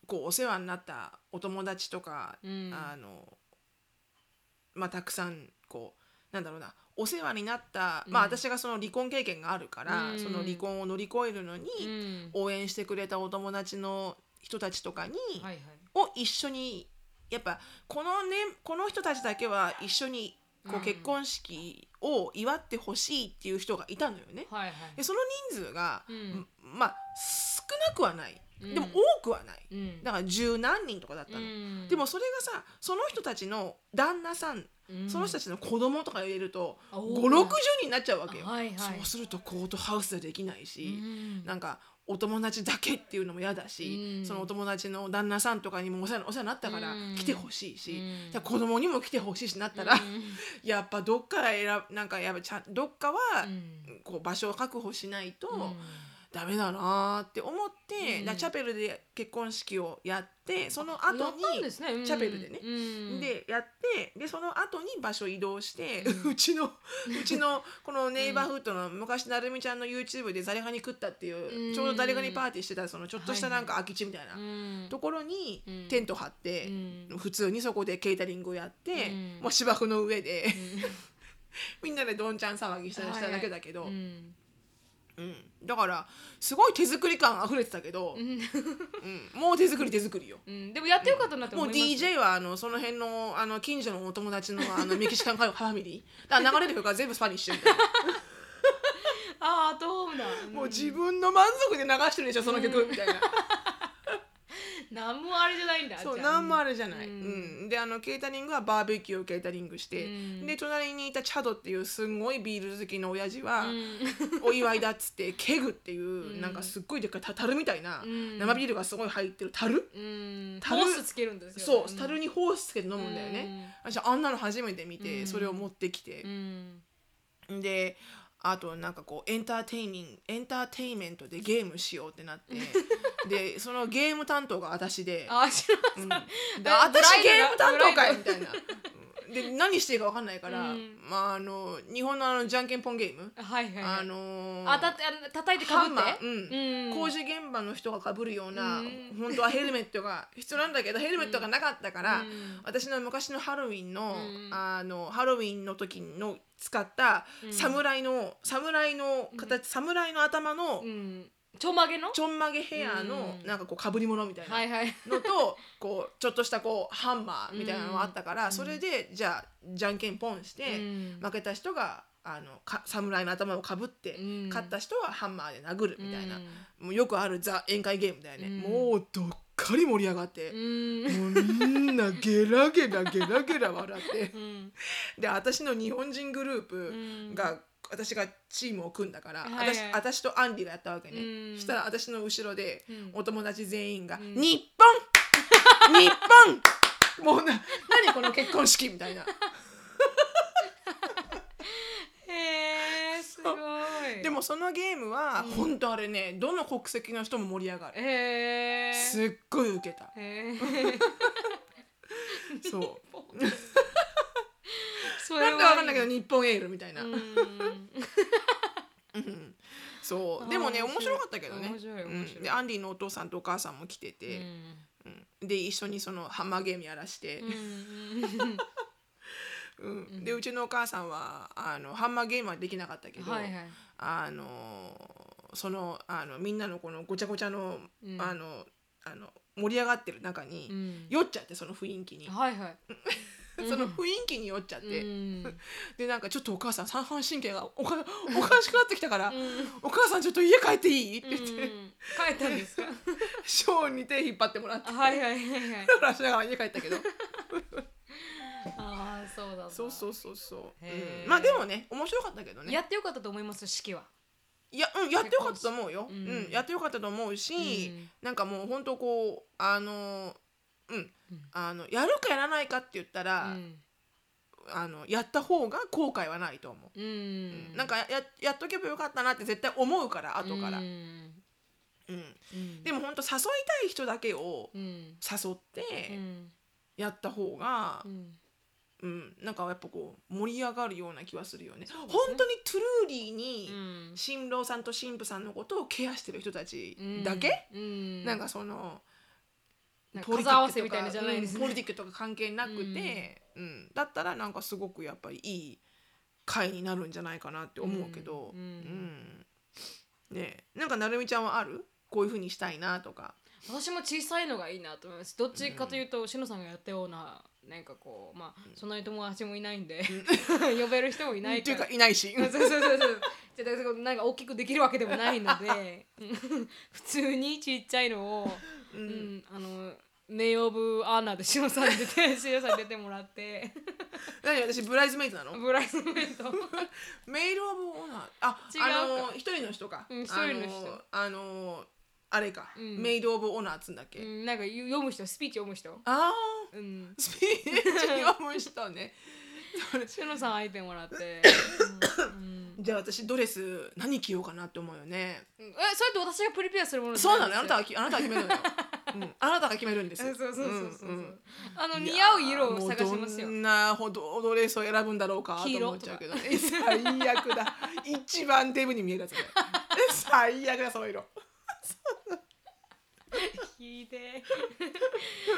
こうお世話になったお友達とか、うん。あのまあたくさんこうなんだろうなお世話になった、まあうん私がその離婚経験があるから、うん。その離婚を乗り越えるのにうん。応援してくれたお友達の人たちとかに、はいはい。を一緒にやっぱこのねこの人たちだけは一緒にこううん。結婚式を祝ってほしいっていう人がいたのよね。はいはい。でその人数が、うん。まあ少なくはない。うん。でも多くはない、うん。だから十何人とかだったの、うん。でもそれがさその人たちの旦那さん、うん。その人たちの子供とか入れるとあ560人になっちゃうわけよ、はいはい。そうするとコートハウスでできないし、うん。なんかお友達だけっていうのも嫌だし、うん。そのお友達の旦那さんとかにもお世話お世話になったからうん。来てほしいし、うん。じゃあ子供にも来てほしいしなったら、うん。やっぱどっか選ぶなんかやっぱちゃんどっかは、うん。こう場所を確保しないと。うんダメだなーって思って、うん。チャペルで結婚式をやってその後にね。うん。チャペルでね。うん。でやってでその後に場所移動して、ううちの [LAUGHS] うちのこのネイバーフッドの昔なるみちゃんの YouTube でザリガニ食ったっていう、うん。ちょうどザリガニパーティーしてたそのちょっとしたなんかは空き地みたいな。うん。ところにうん。テント張って、うん。普通にそこでケータリングをやって、うん。もう芝生の上で、うん。[LAUGHS] みんなでどんちゃん騒ぎしたりしただけだけど、うんうん、だからすごい手作り感あふれてたけど、うん。うん、もう手作り手作りよ。うん。でもやってよかったなともう思います。DJ はあのその辺のあの近所のお友達のあの [LAUGHS] Mexican family。だから流れる曲は全部 Spanish みたいなあーアットホームだもう自分の満足で流してるでしょその曲みたいな [LAUGHS] 何もあれじゃないんだそう何もあれじゃない、ううん。んであのケータリングはバーベキューをケータリングして、うん。で隣にいたチャドっていうすんごいビール好きの親父は、うん。[LAUGHS] お祝いだっつって keg っていう、うん。なんかすっごいでっかいた樽みたいな、うん。生ビールがすごい入ってる樽、うん。樽？ホースつけるんですよそう樽にホースつけて飲むんだよね、私あんなの初めて見て、うん。それを持ってきて。う、ん。であとなんかこうエンターテイニングエンターテインメントでゲームしようってなって。[LAUGHS] でそのゲーム担当が私で。あー知らうん。[LAUGHS] で私ゲーム担当かいブみたいな。うんで何していいか分かんないから、うん。まああの日本のあのじゃんけんぽんゲーム、はいはいはい。あのーあた叩いてかぶって？うん。うん。工事現場の人がかぶるような、うん。本当はヘルメットが必要なんだけどヘルメットがなかったから、うん。私の昔のハロウィンの,、うん。あのハロウィンの時の使ったうん。侍の、侍の形、侍の頭のうんちょんまげの？ちょんまげヘアのうん。なんかこうかぶり物みたいなはいはい。のとこうちょっとしたこうハンマーみたいなのがあったから、ん。それでじゃあじゃんけんポンして、うん。負けた人があのか侍の頭をかぶって、うん。勝った人はハンマーで殴るみたいな、うん。もうよくあるザ宴会ゲームだよね、うん。もうどっかかり盛り上がってう、ん。もうみんなゲラゲラゲラゲラ笑ってうんで私の日本人グループんが、私がチームを組んだから、はいはい。私私とアンディがやったわけね、うん。したら私の後ろで、うん。お友達全員が「ん。日本!日本!」もうな何この結婚式みたいな。[LAUGHS] へえすごい。でもそのゲームは、本当あれねどの国籍の人も盛り上がる、へえすっごいウケた。へえ [LAUGHS] そう [LAUGHS] なんかわかんないけど日本エールみたいな、うん。うん。そう。でもね面白かったけどね。うん。でアンディのお父さんとお母さんも来てて、うん。で一緒にそのハンマーゲームやらして、うん。[LAUGHS] でうちのお母さんはあのハンマーゲームはできなかったけど、はいはい。あのそのあのみんなのこのごちゃごちゃの,、うん。あのあの盛り上がってる中に、うん。酔っちゃってその雰囲気に、はいはい [LAUGHS] その雰囲気に酔っちゃって、うん。でなんかちょっとお母さん三半神経がおか [LAUGHS] おかしくなってきたから、うん。お母さんちょっと家帰っていい？ってうん言って、帰ったんですか？[LAUGHS] ショーンに手引っ張ってもらって、はいはいはいはい。[LAUGHS] だからしながら家帰ったけど。ああそうだそうそうそうそう、うん。まあでもね面白かったけどね。やってよかったと思います式は。いや,、うん、やってよかったと思うよ、ううんんやってよかったと思うし、うん。なんかもうほんとこうあのうん、あのやるかやらないかって言ったら、うん。あのやった方が後悔はないと思う、うん。なんかややっとけばよかったなって絶対思うから後から、ううん。んうん。でもほんと誘いたい人だけをうん。誘ってうん。やった方がう、ん。うん。なんかやっぱこう盛り上がるような気はするよね。ね。本当にトゥルーリーに、うん。新郎さんと新婦さんのことをケアしてる人たちだけ、うん。なんかその数合わせみたいなじゃないですねうん。ポリティックとか関係なくて、うん。だったらなんかすごくやっぱりいい会になるんじゃないかなって思うけど、うんうん。ね。えなんかなるみちゃんはある？こういうふうにしたいなとか。私も小さいのがいいなと思います。どっちかというとしのさんがやったようななんかこうまあそん。なに友達もいないんで [LAUGHS] 呼べる人もいないっていうかいないし。そうそうそうそう。じゃなんか大きくできるわけでもないのでうん。[LAUGHS] 普通にちっちゃいのを、うんあのメイオブアーナーでしのさん出て [LAUGHS] しのさん出てもらって。何私ブライズメイトなの？ブライスメイト。[LAUGHS] メイルオブオーナー？あ、違うか。あの一人の人か。うん一人の人。あのあれか、うん。メイドオブオーナーっつんだっけ？うんなんか読む人スピーチ読む人。ああ、うん。スピーチ読む人ね。しのさん相手もらって、[LAUGHS] うんじゃあ私ドレス何着ようかなって思うよね。うんえそれって私がプリペアするものじゃそうなの。あなたがきあなたが決めるのよ。うん、あなたが決めるんですよ。[LAUGHS] そうそうそうそうそう、んんあの似合う色を探しますよどんなほどドレスを選ぶんだろうかと思っちゃうけどね。最悪だ。一番デブに見えるやつね。最悪だその色。聞いて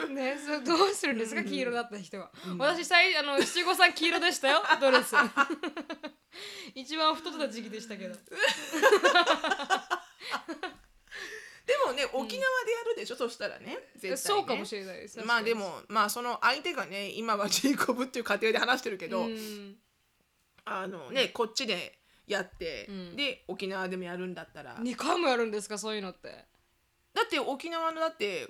ねそどうするんですか？黄色だった人は、私最あの七五三黄色でしたよ。[LAUGHS] ドレス。[LAUGHS] 一番太ってた時期でしたけど。[LAUGHS] でもね沖縄でやるでしょ、そしたらね絶対ね。そうかもしれないです。まあでもまあその相手がね今はジェイコブっていう家庭で話してるけど、うん。あのねこっちでやって、うん。で沖縄でもやるんだったら、2回もやるんですか？そういうのってだって沖縄のだって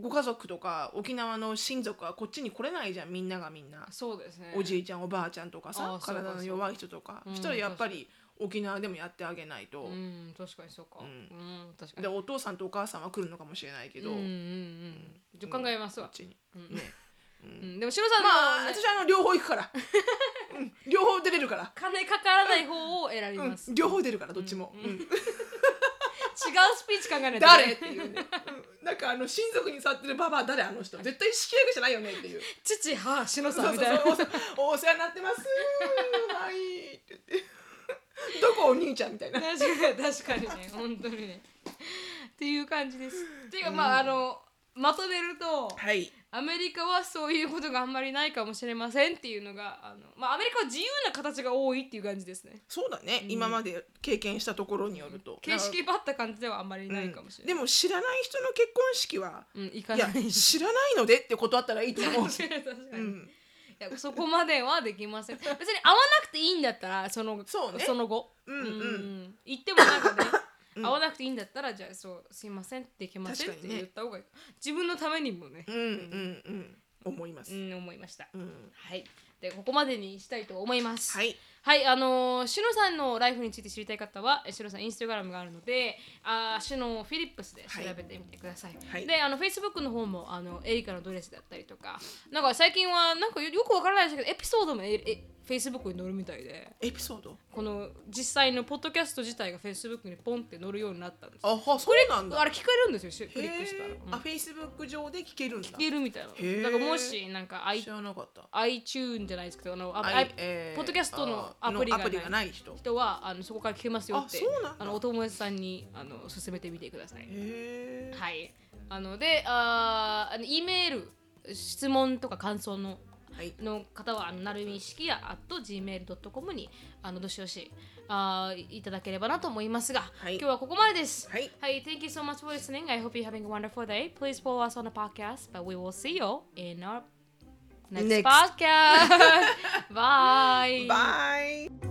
ご家族とか沖縄の親族はこっちに来れないじゃんみんながみんな、そうですね。おじいちゃんおばあちゃんとかさあーそうか体の弱い人とか。そうしたらやっぱり沖縄でもやってあげないと、うん確かにそうか。ううんん、確かに。でお父さんとお母さんは来るのかもしれないけど、うんうんうん考えますわ。こっ、ちに、うんね。うん、でもしろさんの、まあね私はあの両方行くから、うん、両方出れるから、金かからない方を選びうん。ます、両方出るからどっちも、うん。うんスピーチ考えないと誰？っていうね、うん、なんかあの親族に座ってるババア誰？あの人。絶対式役じゃないよねっていう。父母しのそうそうさんみたいな。そうおお世話になってます。はい。って言って。どこ？お兄ちゃんみたいな。確かに確かにね。本当にね。っていう感じです。っていうかまああのまとめるとはいアメリカはそういうことがあんまりないかもしれませんっていうのがあのまあアメリカは自由な形が多いっていう感じですね。そうだね、今まで経験したところによると。形式ばった感じではあんまりないかもしれない、でも知らない人の結婚式はうん、行かい。やない知らないのでって断ったらいいと思う。確かに。確かに、うん。いやそこまではできません。[LAUGHS] 別に会わなくていいんだったらそのそうね。の後。うんうん。ん。行ってもなんかねうん。合わなくていいんだったらじゃあそうすいませんできませんって確かにね言った方がいい、自分のためにもね。うんうんうん。思います、うん思いました、うん。はい。でここまでにしたいと思います。はい。はい、あのー、シュノさんのライフについて知りたい方は、えシュノさんインスタグラムがあるので、あーシュノフィリップスで調べてみてください。はい。で、あの、Facebook の方も、あの、エリカのドレスだったりとか、なんか最近は、なんかよよくわからないですけど、エピソードもええ Facebook に載るみたいで、エピソード？この実際のポッドキャスト自体が Facebook にポンって載るようになったんですよ。あはそうなんだ。あれ聞かれるんですよ、クリックしたら。うん。あフェイスブック上で聞けるんだ。聞けるみたいな。ー。だからもし、なんか、I 知らなかった。iTune じゃないですけど、あの、あえーポッドキャストのあアプリがないのない人。人はあのそこから聞けますよってあのお友達さんにあの勧めてみてください。へえはい。あので、あーあの E メール質問とか感想のはいの方はあのなるみしきや gmail.com にあのどしどしあーいただければなと思いますが、はい今日はここまでです。はいはい、Thank you so much for listening. I hope you're having a wonderful day. Please follow us on the podcast, but we will see you in our next, Next. podcast. Bye. Bye